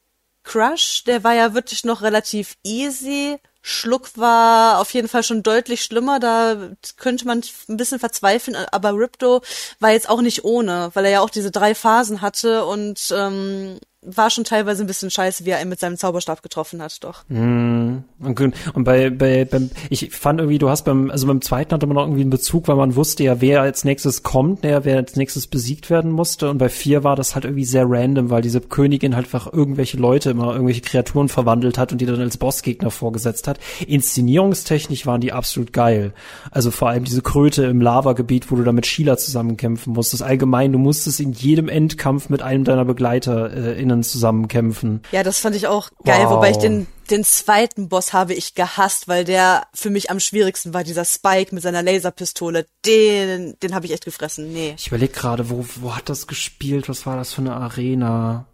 Crush, der war ja wirklich noch relativ easy. Schluck war auf jeden Fall schon deutlich schlimmer, da könnte man ein bisschen verzweifeln, aber Ripto war jetzt auch nicht ohne, weil er ja auch diese drei Phasen hatte und ähm, war schon teilweise ein bisschen scheiße, wie er ihn mit seinem Zauberstab getroffen hat, doch.
Mm, und, und bei, bei, beim, ich fand irgendwie, du hast beim, also beim zweiten hatte man noch irgendwie einen Bezug, weil man wusste ja, wer als nächstes kommt, wer, wer als nächstes besiegt werden musste. Und bei vier war das halt irgendwie sehr random, weil diese Königin halt einfach irgendwelche Leute immer irgendwelche Kreaturen verwandelt hat und die dann als Bossgegner vorgesetzt hat. Inszenierungstechnisch waren die absolut geil. Also vor allem diese Kröte im Lavagebiet, wo du da mit Sheila zusammenkämpfen musstest. Allgemein, du musstest in jedem Endkampf mit einem deiner Begleiter äh, in Gegnern zusammenkämpfen.
Ja, das fand ich auch geil, wow. wobei ich den, den zweiten Boss habe ich gehasst, weil der für mich am schwierigsten war, dieser Spike mit seiner Laserpistole. Den, den habe ich echt gefressen. Nee.
Ich überlege gerade, wo, wo hat das gespielt? Was war das für eine Arena?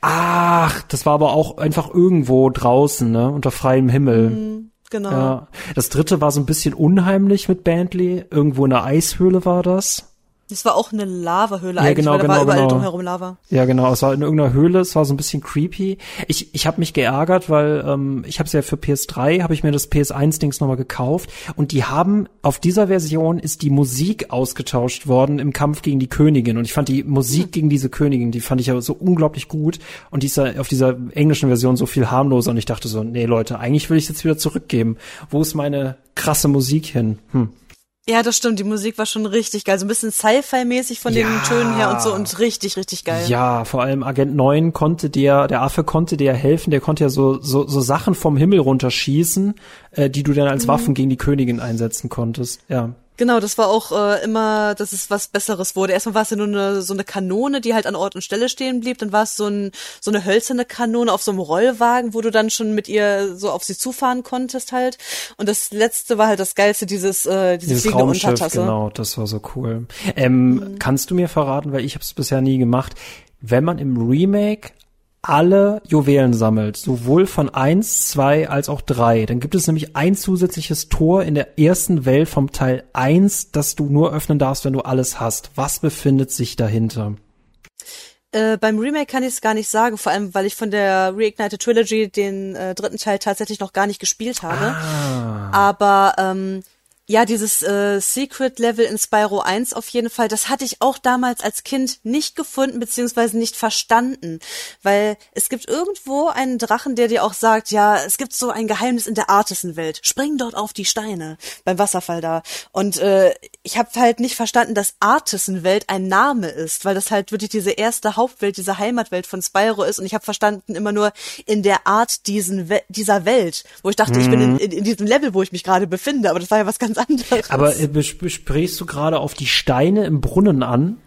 Ach, das war aber auch einfach irgendwo draußen, ne? Unter freiem Himmel. Mhm.
Genau. Ja.
Das dritte war so ein bisschen unheimlich mit Bentley. Irgendwo in der Eishöhle war das.
Das war auch eine Lavahöhle ja, eigentlich, genau, weil da genau, war überall genau. drumherum Lava.
Ja, genau. Es war in irgendeiner Höhle. Es war so ein bisschen creepy. Ich, ich habe mich geärgert, weil ähm, ich habe es ja für PS3, habe ich mir das PS1-Dings nochmal gekauft. Und die haben, auf dieser Version ist die Musik ausgetauscht worden im Kampf gegen die Königin. Und ich fand die Musik hm. gegen diese Königin, die fand ich ja so unglaublich gut. Und die ist ja auf dieser englischen Version so viel harmloser. Und ich dachte so, nee Leute, eigentlich will ich jetzt wieder zurückgeben. Wo ist meine krasse Musik hin? Hm.
Ja, das stimmt. Die Musik war schon richtig geil. So ein bisschen Sci-Fi-mäßig von ja. den Tönen her und so und richtig, richtig geil.
Ja, vor allem Agent 9 konnte der, der Affe konnte dir helfen. Der konnte ja so, so, so Sachen vom Himmel runterschießen, äh, die du dann als mhm. Waffen gegen die Königin einsetzen konntest. Ja.
Genau, das war auch äh, immer, dass es was Besseres wurde. Erstmal war es ja nur eine, so eine Kanone, die halt an Ort und Stelle stehen blieb. Dann war es so, ein, so eine hölzerne Kanone auf so einem Rollwagen, wo du dann schon mit ihr so auf sie zufahren konntest halt. Und das letzte war halt das geilste, dieses, äh, diese dieses fliegende Raumschiff, Untertasse.
Genau, das war so cool. Ähm, mhm. Kannst du mir verraten, weil ich habe es bisher nie gemacht, wenn man im Remake alle Juwelen sammelt, sowohl von eins, zwei als auch drei, dann gibt es nämlich ein zusätzliches Tor in der ersten Welt vom Teil eins, das du nur öffnen darfst, wenn du alles hast. Was befindet sich dahinter?
Äh, beim Remake kann ich es gar nicht sagen, vor allem weil ich von der Reignited Trilogy den äh, dritten Teil tatsächlich noch gar nicht gespielt habe. Ah. Aber ähm, ja, dieses äh, Secret-Level in Spyro 1 auf jeden Fall, das hatte ich auch damals als Kind nicht gefunden beziehungsweise nicht verstanden, weil es gibt irgendwo einen Drachen, der dir auch sagt, ja, es gibt so ein Geheimnis in der Artisan-Welt, spring dort auf die Steine beim Wasserfall da. Und äh, ich habe halt nicht verstanden, dass Artisan-Welt ein Name ist, weil das halt wirklich diese erste Hauptwelt, diese Heimatwelt von Spyro ist und ich habe verstanden immer nur in der Art diesen We dieser Welt, wo ich dachte, mhm. ich bin in, in, in diesem Level, wo ich mich gerade befinde, aber das war ja was ganz anderes.
Aber äh, besprichst du gerade auf die Steine im Brunnen an?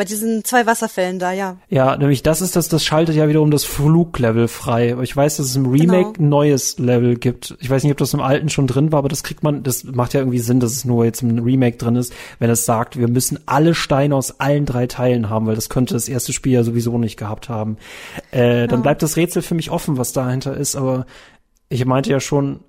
Bei diesen zwei Wasserfällen da, ja.
Ja, nämlich das ist das, das schaltet ja wiederum das Fluglevel frei. Ich weiß, dass es im Remake genau. ein neues Level gibt. Ich weiß nicht, ob das im alten schon drin war, aber das kriegt man, das macht ja irgendwie Sinn, dass es nur jetzt im Remake drin ist, wenn es sagt, wir müssen alle Steine aus allen drei Teilen haben, weil das könnte das erste Spiel ja sowieso nicht gehabt haben. Äh, ja. Dann bleibt das Rätsel für mich offen, was dahinter ist, aber ich meinte ja schon,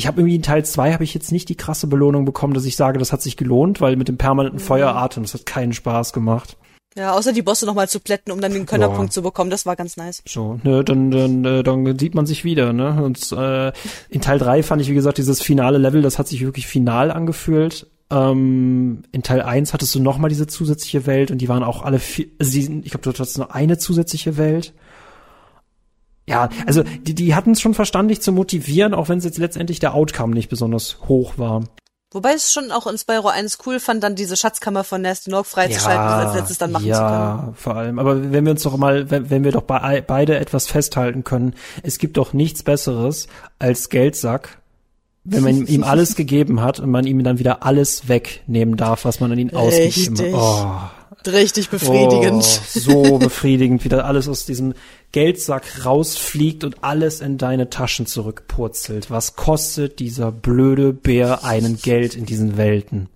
ich habe irgendwie in Teil 2 habe ich jetzt nicht die krasse Belohnung bekommen, dass ich sage, das hat sich gelohnt, weil mit dem permanenten mhm. Feueratem, das hat keinen Spaß gemacht.
Ja, außer die Bosse nochmal zu plätten, um dann den Könnerpunkt ja. zu bekommen, das war ganz nice.
So, ne, dann, dann, äh, dann sieht man sich wieder, ne? Und äh, in Teil 3 fand ich, wie gesagt, dieses finale Level, das hat sich wirklich final angefühlt. Ähm, in Teil 1 hattest du nochmal diese zusätzliche Welt und die waren auch alle vier, also die, ich glaube, du hattest nur eine zusätzliche Welt. Ja, also die, die hatten es schon verstanden, dich zu motivieren, auch wenn es jetzt letztendlich der Outcome nicht besonders hoch war.
Wobei es schon auch in Spyro 1 cool fand, dann diese Schatzkammer von Nasty Nog freizuschalten ja, und als letztes dann machen ja, zu können. Ja,
vor allem. Aber wenn wir uns doch mal, wenn, wenn wir doch bei, beide etwas festhalten können, es gibt doch nichts Besseres als Geldsack wenn man ihm alles gegeben hat und man ihm dann wieder alles wegnehmen darf, was man an ihn ausgegeben hat.
Oh. Richtig befriedigend.
Oh, so befriedigend, wie da alles aus diesem Geldsack rausfliegt und alles in deine Taschen zurückpurzelt. Was kostet dieser blöde Bär einen Geld in diesen Welten?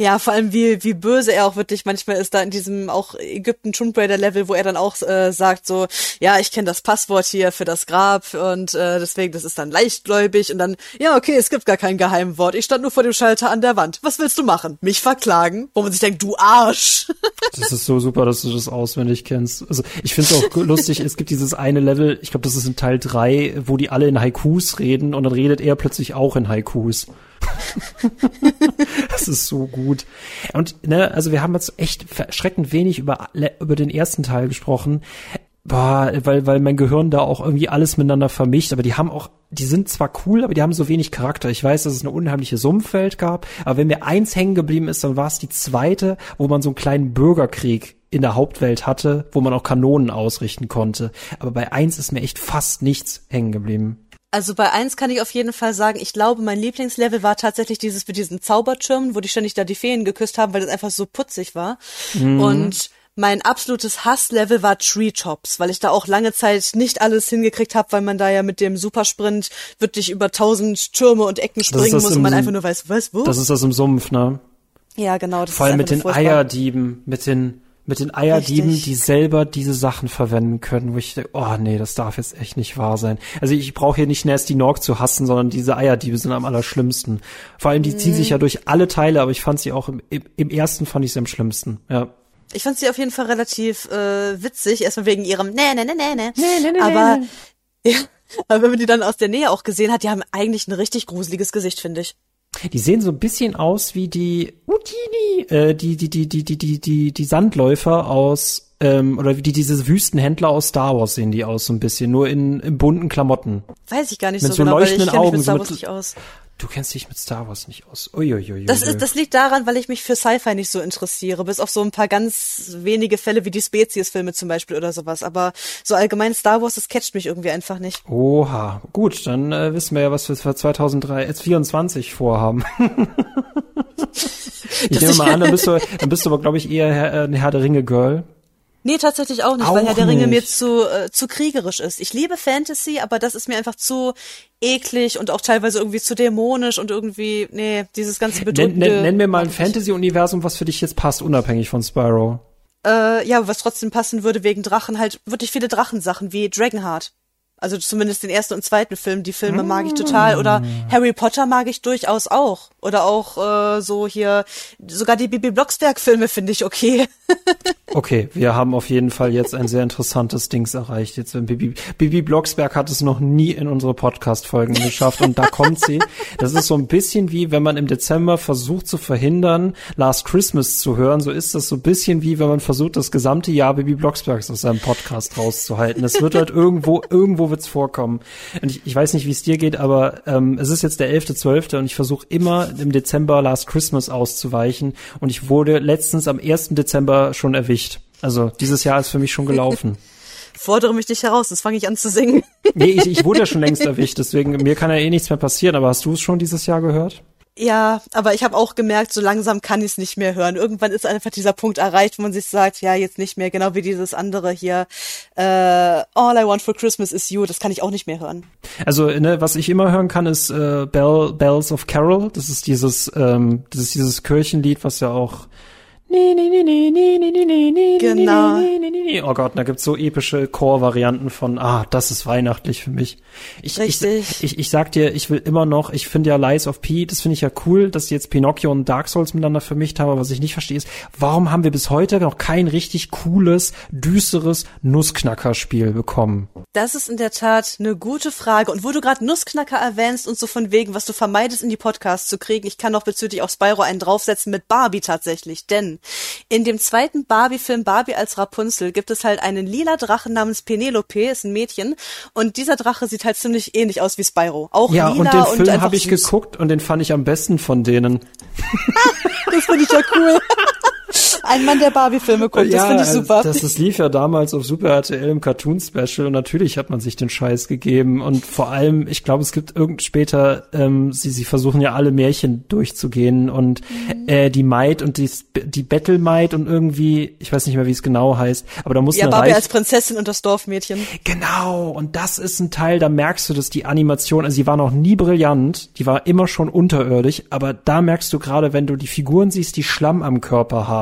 Ja, vor allem wie, wie böse er auch wirklich manchmal ist da in diesem auch Ägypten Tomb Raider Level, wo er dann auch äh, sagt so, ja, ich kenne das Passwort hier für das Grab und äh, deswegen, das ist dann leichtgläubig und dann, ja, okay, es gibt gar kein Geheimwort. Ich stand nur vor dem Schalter an der Wand. Was willst du machen? Mich verklagen? Wo man sich denkt, du Arsch.
Das ist so super, dass du das auswendig kennst. Also ich finde es auch lustig, es gibt dieses eine Level, ich glaube, das ist in Teil drei, wo die alle in Haikus reden und dann redet er plötzlich auch in Haikus. das ist so gut. Und ne, also wir haben jetzt echt erschreckend wenig über über den ersten Teil gesprochen. Boah, weil, weil mein Gehirn da auch irgendwie alles miteinander vermischt, aber die haben auch, die sind zwar cool, aber die haben so wenig Charakter. Ich weiß, dass es eine unheimliche Sumpfwelt gab, aber wenn mir eins hängen geblieben ist, dann war es die zweite, wo man so einen kleinen Bürgerkrieg in der Hauptwelt hatte, wo man auch Kanonen ausrichten konnte. Aber bei eins ist mir echt fast nichts hängen geblieben.
Also bei eins kann ich auf jeden Fall sagen, ich glaube, mein Lieblingslevel war tatsächlich dieses mit diesen Zaubertürmen, wo die ständig da die Feen geküsst haben, weil das einfach so putzig war. Mhm. Und mein absolutes Hasslevel war Treetops, weil ich da auch lange Zeit nicht alles hingekriegt habe, weil man da ja mit dem Supersprint wirklich über tausend Türme und Ecken springen muss und man einfach nur weiß, was, wo?
Das ist das im Sumpf, ne?
Ja, genau.
Vor allem mit den Eierdieben, mit den mit den Eierdieben, Richtig. die selber diese Sachen verwenden können, wo ich denke, oh nee, das darf jetzt echt nicht wahr sein. Also ich brauche hier nicht Nasty Nork zu hassen, sondern diese Eierdiebe sind am allerschlimmsten. Vor allem, die mhm. ziehen sich ja durch alle Teile, aber ich fand sie auch im, im ersten fand ich sie am schlimmsten, ja.
Ich fand sie auf jeden Fall relativ äh, witzig, erstmal wegen ihrem ne ne ne ne ne. ne, ne aber ja, aber wenn man die dann aus der Nähe auch gesehen hat, die haben eigentlich ein richtig gruseliges Gesicht, finde ich.
Die sehen so ein bisschen aus wie die Utini, äh, die, die, die, die, die, die, die, die Sandläufer aus, ähm, oder wie die, diese Wüstenhändler aus Star Wars sehen die aus so ein bisschen, nur in, in bunten Klamotten.
Weiß ich gar nicht
mit
so,
so genau, leuchtenden
weil ich
Augen,
mit Star
Wars
so nicht aus.
Du kennst dich mit Star Wars nicht aus. Uiuiui.
Das, ist, das liegt daran, weil ich mich für Sci-Fi nicht so interessiere, bis auf so ein paar ganz wenige Fälle wie die Spezies-Filme zum Beispiel oder sowas. Aber so allgemein Star Wars, das catcht mich irgendwie einfach nicht.
Oha, gut, dann äh, wissen wir ja, was wir für 2024 vorhaben. ich nehme mal an, dann bist du, dann bist du aber, glaube ich, eher Herr, äh, eine Herr der Ringe-Girl.
Nee, tatsächlich auch nicht, auch weil Herr der Ringe mir zu, äh, zu kriegerisch ist. Ich liebe Fantasy, aber das ist mir einfach zu eklig und auch teilweise irgendwie zu dämonisch und irgendwie, nee, dieses ganze
bedrückende. Nenn, nenn, nenn mir mal ein Fantasy-Universum, was für dich jetzt passt, unabhängig von Spyro.
Äh, ja, was trotzdem passen würde wegen Drachen, halt wirklich viele Drachensachen wie Dragonheart. Also zumindest den ersten und zweiten Film. Die Filme mag ich total. Oder mm. Harry Potter mag ich durchaus auch. Oder auch äh, so hier, sogar die Bibi Blocksberg-Filme finde ich okay.
okay, wir haben auf jeden Fall jetzt ein sehr interessantes Dings erreicht. Jetzt Bibi, Bibi Blocksberg hat es noch nie in unsere Podcast-Folgen geschafft und da kommt sie. Das ist so ein bisschen wie, wenn man im Dezember versucht zu verhindern, Last Christmas zu hören. So ist das so ein bisschen wie, wenn man versucht, das gesamte Jahr Bibi Blocksbergs aus seinem Podcast rauszuhalten. Es wird halt irgendwo, irgendwo wird's vorkommen. Und ich, ich weiß nicht, wie es dir geht, aber ähm, es ist jetzt der 11.12. und ich versuche immer im Dezember Last Christmas auszuweichen und ich wurde letztens am 1. Dezember schon erwischt. Also dieses Jahr ist für mich schon gelaufen.
Fordere mich dich heraus, das fange ich an zu singen.
nee, ich, ich wurde ja schon längst erwischt, deswegen mir kann ja eh nichts mehr passieren, aber hast du es schon dieses Jahr gehört?
Ja, aber ich habe auch gemerkt, so langsam kann ich es nicht mehr hören. Irgendwann ist einfach dieser Punkt erreicht, wo man sich sagt, ja, jetzt nicht mehr, genau wie dieses andere hier, äh, All I Want for Christmas is You, das kann ich auch nicht mehr hören.
Also, ne, was ich immer hören kann, ist äh, Bell, Bells of Carol. Das ist dieses, ähm, das ist dieses Kirchenlied, was ja auch Genau. Oh Gott, da gibt's so epische Chor-Varianten von, ah, das ist weihnachtlich für mich. Ich, Richtig. Ich, ich, ich sag dir, ich will immer noch, ich finde ja Lies of P, das finde ich ja cool, dass sie jetzt Pinocchio und Dark Souls miteinander vermischt haben, aber was ich nicht verstehe ist, warum haben wir bis heute noch kein richtig cooles, düsteres Nussknacker-Spiel bekommen?
Das ist in der Tat eine gute Frage. Und wo du gerade Nussknacker erwähnst und so von wegen, was du vermeidest, in die Podcasts zu kriegen, ich kann noch bezüglich auf Spyro einen draufsetzen mit Barbie tatsächlich, denn in dem zweiten Barbie-Film Barbie als Rapunzel gibt es halt einen lila Drachen namens Penelope, ist ein Mädchen. Und dieser Drache sieht halt ziemlich ähnlich aus wie Spyro. Auch
ja,
lila
und den Film habe ich geguckt und den fand ich am besten von denen.
das finde ich ja cool. Ein Mann, der Barbie-Filme guckt, ja, das finde ich super.
Das, das lief ja damals auf Super RTL im Cartoon-Special und natürlich hat man sich den Scheiß gegeben und vor allem, ich glaube, es gibt irgend später, ähm, sie, sie versuchen ja alle Märchen durchzugehen und mhm. äh, die Maid und die, die Battle Maid und irgendwie, ich weiß nicht mehr, wie es genau heißt, aber da muss
Ja, Barbie als Prinzessin und das Dorfmädchen.
Genau, und das ist ein Teil, da merkst du, dass die Animation, also sie war noch nie brillant, die war immer schon unterirdisch, aber da merkst du gerade, wenn du die Figuren siehst, die Schlamm am Körper haben,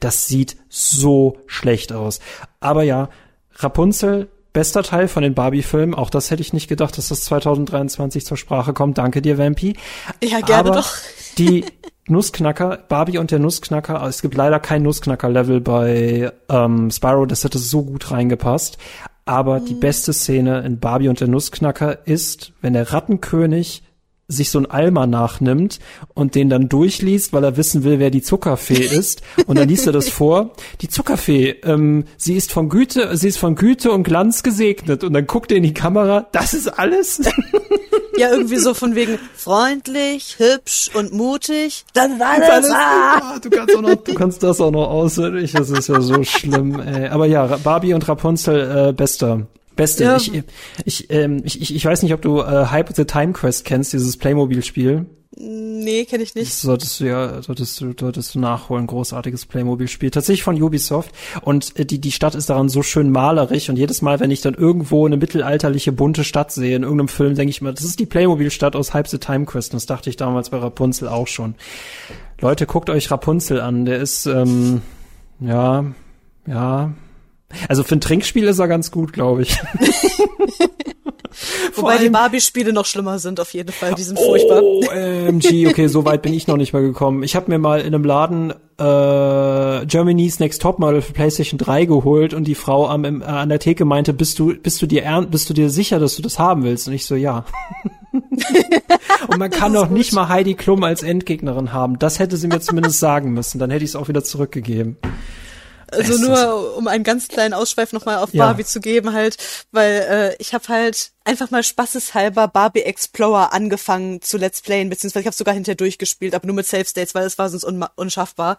das sieht so schlecht aus. Aber ja, Rapunzel, bester Teil von den Barbie-Filmen. Auch das hätte ich nicht gedacht, dass das 2023 zur Sprache kommt. Danke dir, Vampi.
Ja, gerne Aber doch.
die Nussknacker, Barbie und der Nussknacker, es gibt leider kein Nussknacker-Level bei ähm, Spyro, das hätte so gut reingepasst. Aber mhm. die beste Szene in Barbie und der Nussknacker ist, wenn der Rattenkönig sich so ein Alma nachnimmt und den dann durchliest, weil er wissen will, wer die Zuckerfee ist. Und dann liest er das vor. Die Zuckerfee, ähm, sie ist von Güte, sie ist von Güte und Glanz gesegnet. Und dann guckt er in die Kamera, das ist alles.
Ja, irgendwie so von wegen freundlich, hübsch und mutig. Das ist alles. alles
ah. du kannst auch noch, du kannst das auch noch auswendig. Das ist ja so schlimm. Ey. Aber ja, Barbie und Rapunzel, äh, bester. Beste. Ja. Ich, ich, ähm, ich, ich, ich weiß nicht, ob du äh, Hype the Time Quest kennst, dieses Playmobil-Spiel.
Nee, kenne ich nicht.
Das solltest du ja, solltest du, solltest du nachholen. Großartiges Playmobil-Spiel. Tatsächlich von Ubisoft. Und äh, die, die Stadt ist daran so schön malerisch. Und jedes Mal, wenn ich dann irgendwo eine mittelalterliche, bunte Stadt sehe, in irgendeinem Film, denke ich mir, das ist die Playmobil-Stadt aus Hype the Time Quest. Und das dachte ich damals bei Rapunzel auch schon. Leute, guckt euch Rapunzel an. Der ist, ähm, ja, ja, also für ein Trinkspiel ist er ganz gut, glaube ich.
Wobei die Barbie-Spiele noch schlimmer sind, auf jeden Fall. Die sind oh, furchtbar.
OMG, okay, so weit bin ich noch nicht mal gekommen. Ich habe mir mal in einem Laden äh, Germany's Next Topmodel für PlayStation 3 geholt und die Frau am, im, äh, an der Theke meinte, bist du, bist du dir ernst, bist du dir sicher, dass du das haben willst? Und ich so, ja. und man kann doch nicht mal Heidi Klum als Endgegnerin haben. Das hätte sie mir zumindest sagen müssen. Dann hätte ich es auch wieder zurückgegeben.
Also nur, um einen ganz kleinen Ausschweif nochmal auf ja. Barbie zu geben, halt, weil äh, ich habe halt einfach mal spaßeshalber Barbie Explorer angefangen zu Let's Playen, beziehungsweise ich habe sogar hinterher durchgespielt, aber nur mit Safe States, weil es war sonst un unschaffbar.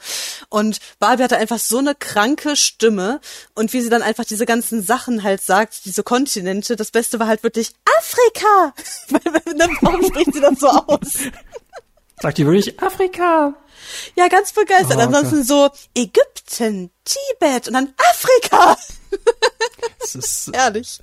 Und Barbie hatte einfach so eine kranke Stimme und wie sie dann einfach diese ganzen Sachen halt sagt, diese Kontinente, das Beste war halt wirklich Afrika! Warum spricht sie dann so aus?
Sagt die wirklich Afrika?
Ja, ganz begeistert. Oh, Ansonsten so Ägypten, Tibet und dann Afrika.
Das ist ehrlich.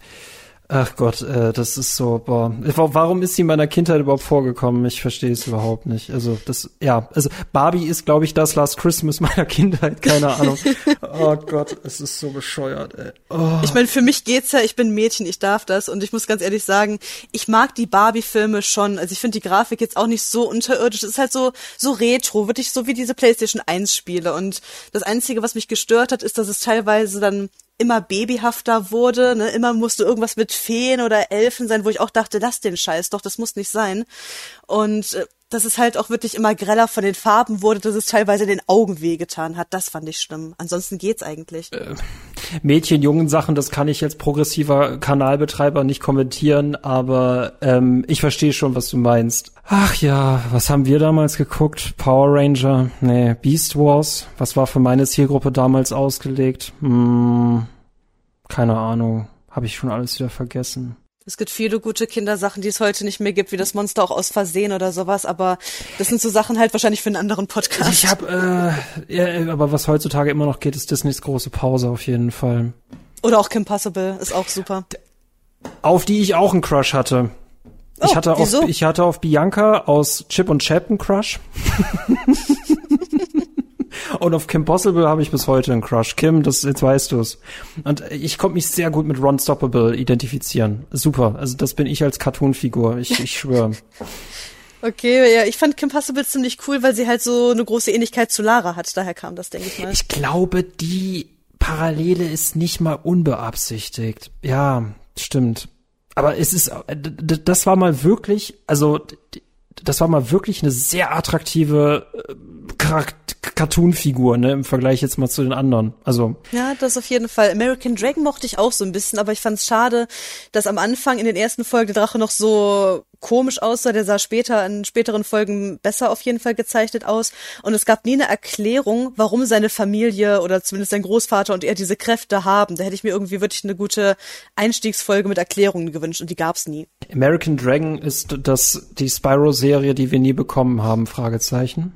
Ach Gott, äh, das ist so, boah. Warum ist sie in meiner Kindheit überhaupt vorgekommen? Ich verstehe es überhaupt nicht. Also das, ja, also Barbie ist, glaube ich, das Last Christmas meiner Kindheit, keine Ahnung. oh Gott, es ist so bescheuert, ey. Oh.
Ich meine, für mich geht's ja, ich bin Mädchen, ich darf das und ich muss ganz ehrlich sagen, ich mag die Barbie-Filme schon. Also ich finde die Grafik jetzt auch nicht so unterirdisch. Es ist halt so, so retro, wirklich so wie diese PlayStation 1 Spiele. Und das Einzige, was mich gestört hat, ist, dass es teilweise dann immer babyhafter wurde, ne? immer musste irgendwas mit Feen oder Elfen sein, wo ich auch dachte, lass den Scheiß doch, das muss nicht sein. Und äh, dass es halt auch wirklich immer greller von den Farben wurde, dass es teilweise den Augen wehgetan hat, das fand ich schlimm. Ansonsten geht's eigentlich. Äh,
Mädchen, jungen Sachen, das kann ich jetzt progressiver Kanalbetreiber nicht kommentieren, aber ähm, ich verstehe schon, was du meinst. Ach ja, was haben wir damals geguckt? Power Ranger? Nee, Beast Wars? Was war für meine Zielgruppe damals ausgelegt? Hm, keine Ahnung. Habe ich schon alles wieder vergessen.
Es gibt viele gute Kindersachen, die es heute nicht mehr gibt, wie das Monster auch aus Versehen oder sowas, aber das sind so Sachen halt wahrscheinlich für einen anderen Podcast.
Ich habe, äh, ja, aber was heutzutage immer noch geht, ist Disneys große Pause auf jeden Fall.
Oder auch Kim Possible, ist auch super.
Auf die ich auch einen Crush hatte. Oh, ich hatte wieso? auf, ich hatte auf Bianca aus Chip und Chap einen Crush. Und auf Kim Possible habe ich bis heute einen Crush. Kim, das jetzt weißt du es. Und ich konnte mich sehr gut mit Ron Stoppable identifizieren. Super. Also das bin ich als Cartoon-Figur. Ich, ich schwöre.
Okay, ja, ich fand Kim Possible ziemlich cool, weil sie halt so eine große Ähnlichkeit zu Lara hat. Daher kam das, denke ich mal.
Ich glaube, die Parallele ist nicht mal unbeabsichtigt. Ja, stimmt. Aber es ist, das war mal wirklich, also das war mal wirklich eine sehr attraktive äh, Cartoon-Figur, ne, im Vergleich jetzt mal zu den anderen. Also.
Ja, das auf jeden Fall. American Dragon mochte ich auch so ein bisschen, aber ich fand es schade, dass am Anfang in den ersten Folgen der Drache noch so komisch aussah. Der sah später in späteren Folgen besser auf jeden Fall gezeichnet aus. Und es gab nie eine Erklärung, warum seine Familie oder zumindest sein Großvater und er diese Kräfte haben. Da hätte ich mir irgendwie wirklich eine gute Einstiegsfolge mit Erklärungen gewünscht und die gab's nie.
American Dragon ist das die Spyro-Serie, die wir nie bekommen haben? Fragezeichen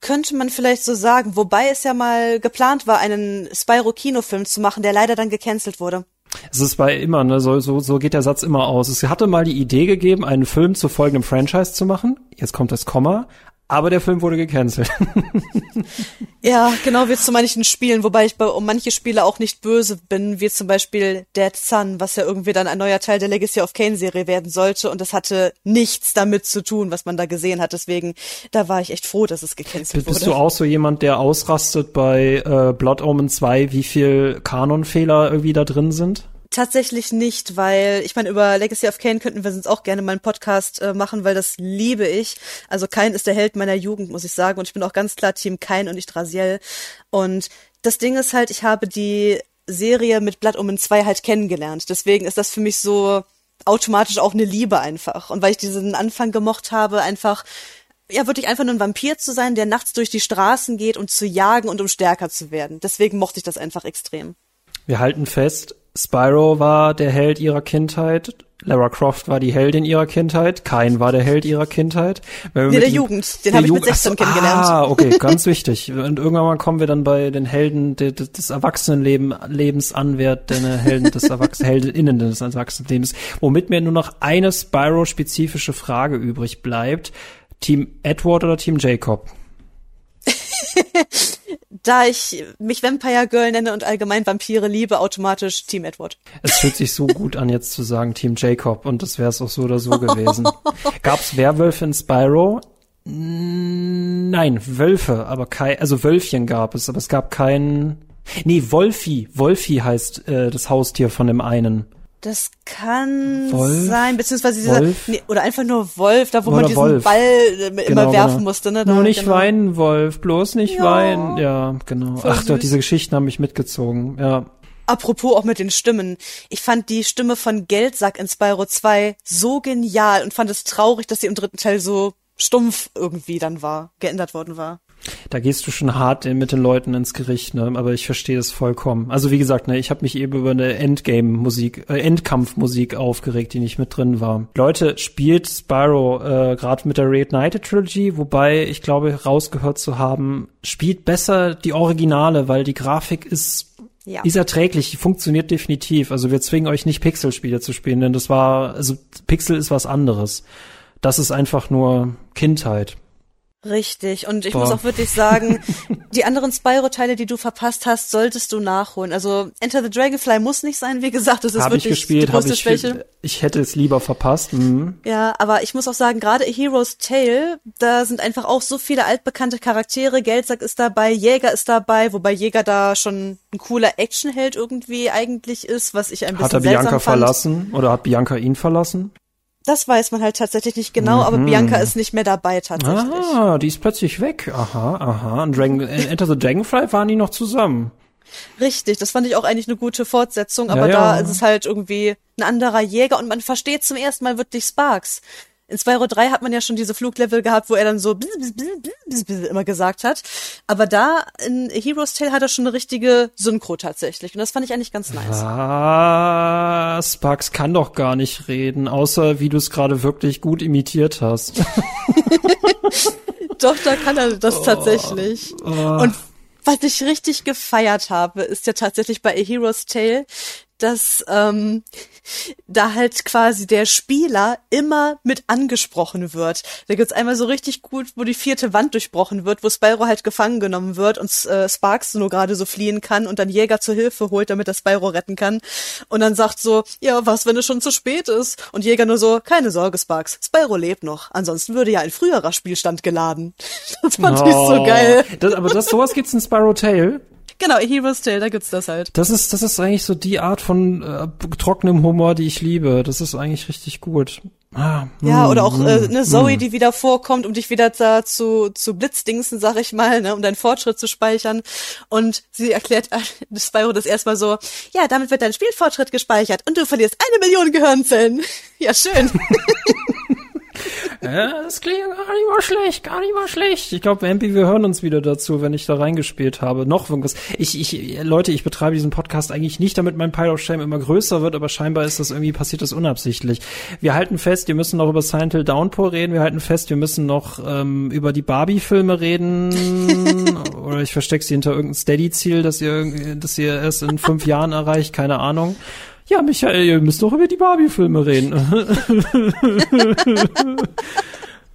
könnte man vielleicht so sagen, wobei es ja mal geplant war, einen Spyro-Kinofilm zu machen, der leider dann gecancelt wurde.
Es ist bei immer, ne, so, so, so geht der Satz immer aus. Es hatte mal die Idee gegeben, einen Film zu folgendem Franchise zu machen. Jetzt kommt das Komma. Aber der Film wurde gecancelt.
ja, genau wie zu manchen Spielen, wobei ich bei um manche Spiele auch nicht böse bin, wie zum Beispiel Dead Sun, was ja irgendwie dann ein neuer Teil der Legacy of Kane Serie werden sollte und das hatte nichts damit zu tun, was man da gesehen hat. Deswegen, da war ich echt froh, dass es gecancelt
Bist
wurde.
Bist du auch so jemand, der ausrastet bei äh, Blood Omen 2, wie viel Kanonfehler irgendwie da drin sind?
Tatsächlich nicht, weil ich meine, über Legacy of Kane könnten wir sonst auch gerne mal einen Podcast äh, machen, weil das liebe ich. Also Kain ist der Held meiner Jugend, muss ich sagen. Und ich bin auch ganz klar Team Kain und nicht Raziel. Und das Ding ist halt, ich habe die Serie mit Blood Omen 2 halt kennengelernt. Deswegen ist das für mich so automatisch auch eine Liebe einfach. Und weil ich diesen Anfang gemocht habe, einfach ja, wirklich einfach nur ein Vampir zu sein, der nachts durch die Straßen geht, um zu jagen und um stärker zu werden. Deswegen mochte ich das einfach extrem.
Wir halten fest, Spyro war der Held ihrer Kindheit, Lara Croft war die Heldin ihrer Kindheit, Kain war der Held ihrer Kindheit.
Wenn nee, der Jugend, den habe ich mit 16 so, kennengelernt.
Ah, okay, ganz wichtig. Und irgendwann mal kommen wir dann bei den Helden des, des Erwachsenenlebens an, wer denn Helden des Erwachsenen, Heldinnen des Erwachsenenlebens, womit mir nur noch eine Spyro-spezifische Frage übrig bleibt. Team Edward oder Team Jacob?
Da ich mich Vampire Girl nenne und allgemein Vampire liebe, automatisch Team Edward.
Es fühlt sich so gut an, jetzt zu sagen Team Jacob und das wäre es auch so oder so gewesen. Gab's Werwölfe in Spyro? Nein, Wölfe, aber kein, also Wölfchen gab es, aber es gab keinen. Nee, Wolfi. Wolfi heißt äh, das Haustier von dem einen.
Das kann Wolf? sein, beziehungsweise dieser, nee, oder einfach nur Wolf, da wo oder man diesen Wolf. Ball äh, immer genau, werfen genau. musste, ne?
Da, nur nicht genau. weinen, Wolf, bloß nicht ja. weinen. Ja, genau. Voll Ach, doch, diese Geschichten haben mich mitgezogen, ja.
Apropos auch mit den Stimmen. Ich fand die Stimme von Geldsack in Spyro 2 so genial und fand es traurig, dass sie im dritten Teil so stumpf irgendwie dann war, geändert worden war.
Da gehst du schon hart mit den Leuten ins Gericht, ne? Aber ich verstehe das vollkommen. Also wie gesagt, ne, ich habe mich eben über eine Endgame-Musik, äh, Endkampf-Musik aufgeregt, die nicht mit drin war. Leute, spielt Spyro äh, gerade mit der Reignited Trilogy, wobei ich glaube, rausgehört zu haben, spielt besser die Originale, weil die Grafik ist ja. ist erträglich, funktioniert definitiv. Also wir zwingen euch nicht Pixel-Spiele zu spielen, denn das war, also Pixel ist was anderes. Das ist einfach nur Kindheit.
Richtig. Und ich Boah. muss auch wirklich sagen, die anderen Spyro-Teile, die du verpasst hast, solltest du nachholen. Also Enter the Dragonfly muss nicht sein, wie gesagt, das ist hab wirklich ich gespielt, die größte
ich,
Schwäche.
Ich hätte es lieber verpasst. Mhm.
Ja, aber ich muss auch sagen, gerade A Hero's Tale, da sind einfach auch so viele altbekannte Charaktere. Geldsack ist dabei, Jäger ist dabei, wobei Jäger da schon ein cooler Actionheld irgendwie eigentlich ist, was ich ein bisschen
Hat er Bianca verlassen oder hat Bianca ihn verlassen?
Das weiß man halt tatsächlich nicht genau, mhm. aber Bianca ist nicht mehr dabei tatsächlich.
Ah, die ist plötzlich weg. Aha, aha. Und Dragon, äh, Enter the Dragonfly waren die noch zusammen.
Richtig, das fand ich auch eigentlich eine gute Fortsetzung, aber ja, ja. da ist es halt irgendwie ein anderer Jäger und man versteht zum ersten Mal wirklich Sparks in Spyro 3 hat man ja schon diese Fluglevel gehabt, wo er dann so immer gesagt hat. Aber da in Heroes Tale hat er schon eine richtige Synchro tatsächlich. Und das fand ich eigentlich ganz nice.
Ah, Sparks kann doch gar nicht reden, außer wie du es gerade wirklich gut imitiert hast.
doch, da kann er das oh, tatsächlich. Oh. Und was ich richtig gefeiert habe, ist ja tatsächlich bei A Hero's Tale, dass ähm, da halt quasi der Spieler immer mit angesprochen wird. Da gibt's einmal so richtig gut, wo die vierte Wand durchbrochen wird, wo Spyro halt gefangen genommen wird und äh, Sparks nur gerade so fliehen kann und dann Jäger zur Hilfe holt, damit er Spyro retten kann. Und dann sagt so, ja, was, wenn es schon zu spät ist? Und Jäger nur so, keine Sorge, Sparks, Spyro lebt noch. Ansonsten würde ja ein früherer Spielstand geladen. Das fand oh, ich so geil.
Das, aber das, sowas gibt's in Spyro Tale.
Genau, Hero's Tale, da gibt's das halt.
Das ist, das ist eigentlich so die Art von äh, trockenem Humor, die ich liebe. Das ist eigentlich richtig gut. Ah,
Ja,
hm,
oder auch äh,
hm,
ne, Zoe,
hm.
die wieder vorkommt, um dich wieder da zu, zu blitzdingsen, sag ich mal, ne, um deinen Fortschritt zu speichern. Und sie erklärt äh, Spyro das erstmal so, ja, damit wird dein Spielfortschritt gespeichert und du verlierst eine Million Gehirnzellen. Ja, schön.
Ja, das klingt gar nicht mal schlecht, gar nicht mal schlecht. Ich glaube, Vampy, wir hören uns wieder dazu, wenn ich da reingespielt habe. Noch irgendwas. Ich, ich, Leute, ich betreibe diesen Podcast eigentlich nicht, damit mein Pile of Shame immer größer wird, aber scheinbar ist das irgendwie passiert das unabsichtlich. Wir halten fest, wir müssen noch über Silent Hill Downpour reden. Wir halten fest, wir müssen noch ähm, über die Barbie-Filme reden. Oder ich verstecke sie hinter irgendein Steady-Ziel, das ihr, das ihr erst in fünf Jahren erreicht. Keine Ahnung. Ja, Michael, ihr müsst doch über die Barbie-Filme reden.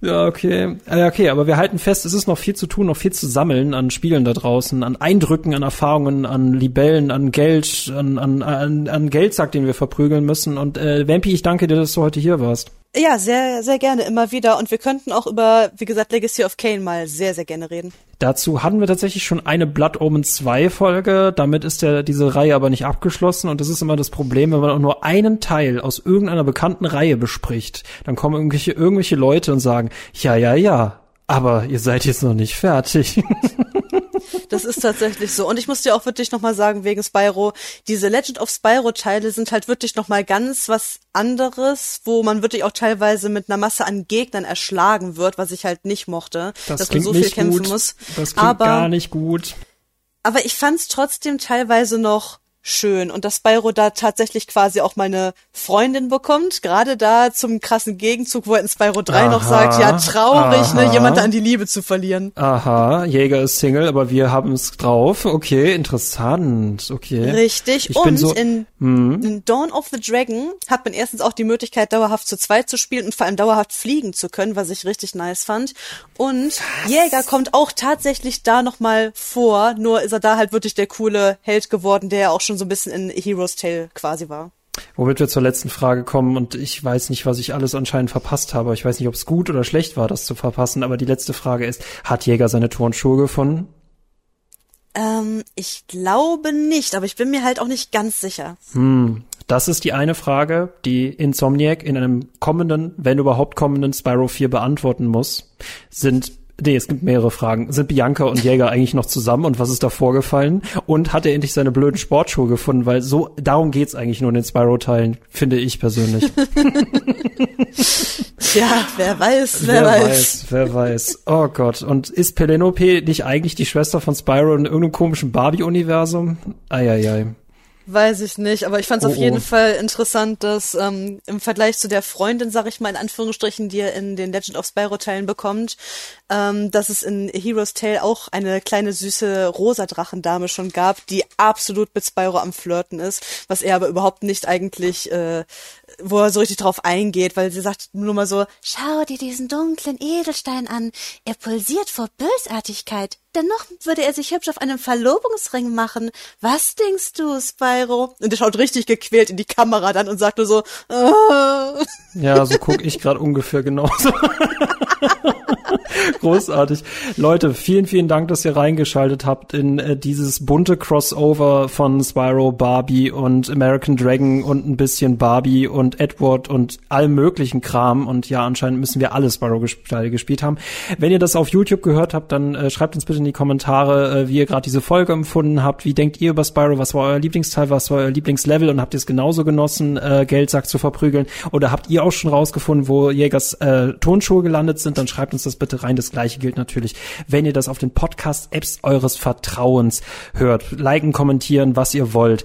Ja, okay. Äh, okay, aber wir halten fest, es ist noch viel zu tun, noch viel zu sammeln an Spielen da draußen, an Eindrücken, an Erfahrungen, an Libellen, an Geld, an, an, an, an Geldsack, den wir verprügeln müssen. Und äh, Vampi, ich danke dir, dass du heute hier warst.
Ja, sehr, sehr gerne, immer wieder. Und wir könnten auch über, wie gesagt, Legacy of Kane mal sehr, sehr gerne reden.
Dazu hatten wir tatsächlich schon eine Blood Omen 2 Folge. Damit ist der, diese Reihe aber nicht abgeschlossen. Und das ist immer das Problem, wenn man auch nur einen Teil aus irgendeiner bekannten Reihe bespricht, dann kommen irgendwelche, irgendwelche Leute und sagen, ja, ja, ja, aber ihr seid jetzt noch nicht fertig.
Das ist tatsächlich so. Und ich muss dir auch wirklich nochmal sagen, wegen Spyro, diese Legend of Spyro-Teile sind halt wirklich nochmal ganz was anderes, wo man wirklich auch teilweise mit einer Masse an Gegnern erschlagen wird, was ich halt nicht mochte,
Das
dass man so viel kämpfen
gut.
muss.
Das klingt
aber,
gar nicht gut.
aber ich fand's trotzdem teilweise noch schön und dass Spyro da tatsächlich quasi auch meine Freundin bekommt, gerade da zum krassen Gegenzug, wo er in Spyro 3 noch
Aha,
sagt, ja, traurig,
aha.
ne, jemand an die Liebe zu verlieren.
Aha, Jäger ist Single, aber wir haben es drauf. Okay, interessant. Okay.
Richtig.
Ich
und
so-
in,
Hm.
in Dawn of the Dragon hat man erstens auch die Möglichkeit, dauerhaft zu zweit zu spielen und vor allem dauerhaft fliegen zu können, was ich richtig nice fand. Und Jäger kommt auch tatsächlich da nochmal vor, nur ist er da halt wirklich der coole Held geworden, der ja auch schon so ein bisschen in Heroes Tale quasi war.
Womit wir zur letzten Frage kommen und ich weiß nicht, was ich alles anscheinend verpasst habe. Ich weiß nicht, ob es gut oder schlecht war, das zu verpassen, aber die letzte Frage ist, hat Jäger seine Turnschuhe gefunden?
Ähm, ich glaube nicht, aber ich bin mir halt auch nicht ganz sicher.
Hm, das ist die eine Frage, die Insomniac in einem kommenden, wenn überhaupt kommenden Spyro 4 beantworten muss. Sind Nee, es gibt mehrere Fragen. Sind Bianca und Jäger eigentlich noch zusammen und was ist da vorgefallen? Und hat er endlich seine blöden Sportschuhe gefunden? Weil so, darum geht's eigentlich nur in den Spyro-Teilen, finde ich persönlich.
Ja, wer weiß, wer, weiß.
wer weiß. Oh Gott. Und ist Penelope nicht eigentlich die Schwester von Spyro in irgendeinem komischen Barbie-Universum? Eieiei.
Weiß ich nicht, aber ich fand es
Oh,
auf jeden
oh.
Fall interessant, dass ähm, im Vergleich zu der Freundin, sag ich mal in Anführungsstrichen, die er in den Legend of Spyro Teilen bekommt, ähm, dass es in Heroes Tale auch eine kleine süße rosa Drachendame schon gab, die absolut mit Spyro am Flirten ist, was er aber überhaupt nicht eigentlich, äh, wo er so richtig drauf eingeht, weil sie sagt nur mal so, schau dir diesen dunklen Edelstein an, er pulsiert vor Bösartigkeit. Dennoch würde er sich hübsch auf einem Verlobungsring machen. Was denkst du, Spyro? Und er schaut richtig gequält in die Kamera dann und sagt nur so, äh.
Ja, so guck ich gerade ungefähr genauso. Großartig. Leute, vielen, vielen Dank, dass ihr reingeschaltet habt in äh, dieses bunte Crossover von Spyro, Barbie und American Dragon und ein bisschen Barbie und Edward und allem möglichen Kram. Und ja, anscheinend müssen wir alle Spyro-Teile gespielt haben. Wenn ihr das auf YouTube gehört habt, dann äh, schreibt uns bitte in die Kommentare, äh, wie ihr gerade diese Folge empfunden habt. Wie denkt ihr über Spyro? Was war euer Lieblingsteil? Was war euer Lieblingslevel? Und habt ihr es genauso genossen, äh, Geldsack zu verprügeln? Oder habt ihr auch schon rausgefunden, wo Jägers äh, Tonschuhe gelandet sind? Dann schreibt uns das bitte rein. Das gleiche gilt natürlich, wenn ihr das auf den Podcast-Apps eures Vertrauens hört. Liken, kommentieren, was ihr wollt.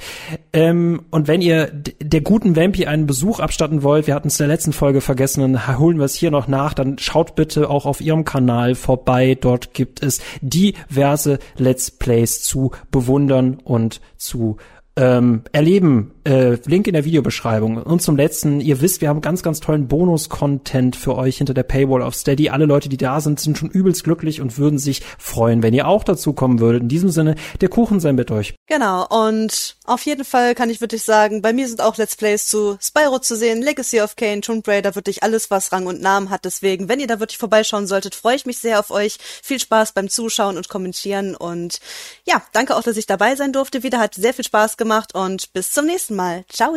Ähm, und wenn ihr der guten Vampy einen Besuch abstatten wollt, wir hatten es in der letzten Folge vergessen, dann holen wir es hier noch nach, dann schaut bitte auch auf ihrem Kanal vorbei. Dort gibt es diverse Let's Plays zu bewundern und zu ähm, erleben. Äh, Link in der Videobeschreibung. Und zum letzten, ihr wisst, wir haben ganz, ganz tollen Bonus-Content für euch hinter der Paywall auf Steady. Alle Leute, die da sind, sind schon übelst glücklich und würden sich freuen, wenn ihr auch dazu kommen würdet. In diesem Sinne, der Kuchen sei mit euch.
Genau, und auf jeden Fall kann ich wirklich sagen, bei mir sind auch Let's Plays zu Spyro zu sehen, Legacy of Kane, Tomb Raider, wirklich alles, was Rang und Namen hat. Deswegen, wenn ihr da wirklich vorbeischauen solltet, freue ich mich sehr auf euch. Viel Spaß beim Zuschauen und Kommentieren und ja, danke auch, dass ich dabei sein durfte. Wieder hat sehr viel Spaß gemacht und bis zum nächsten Mal. Ciao!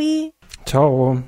Ciao.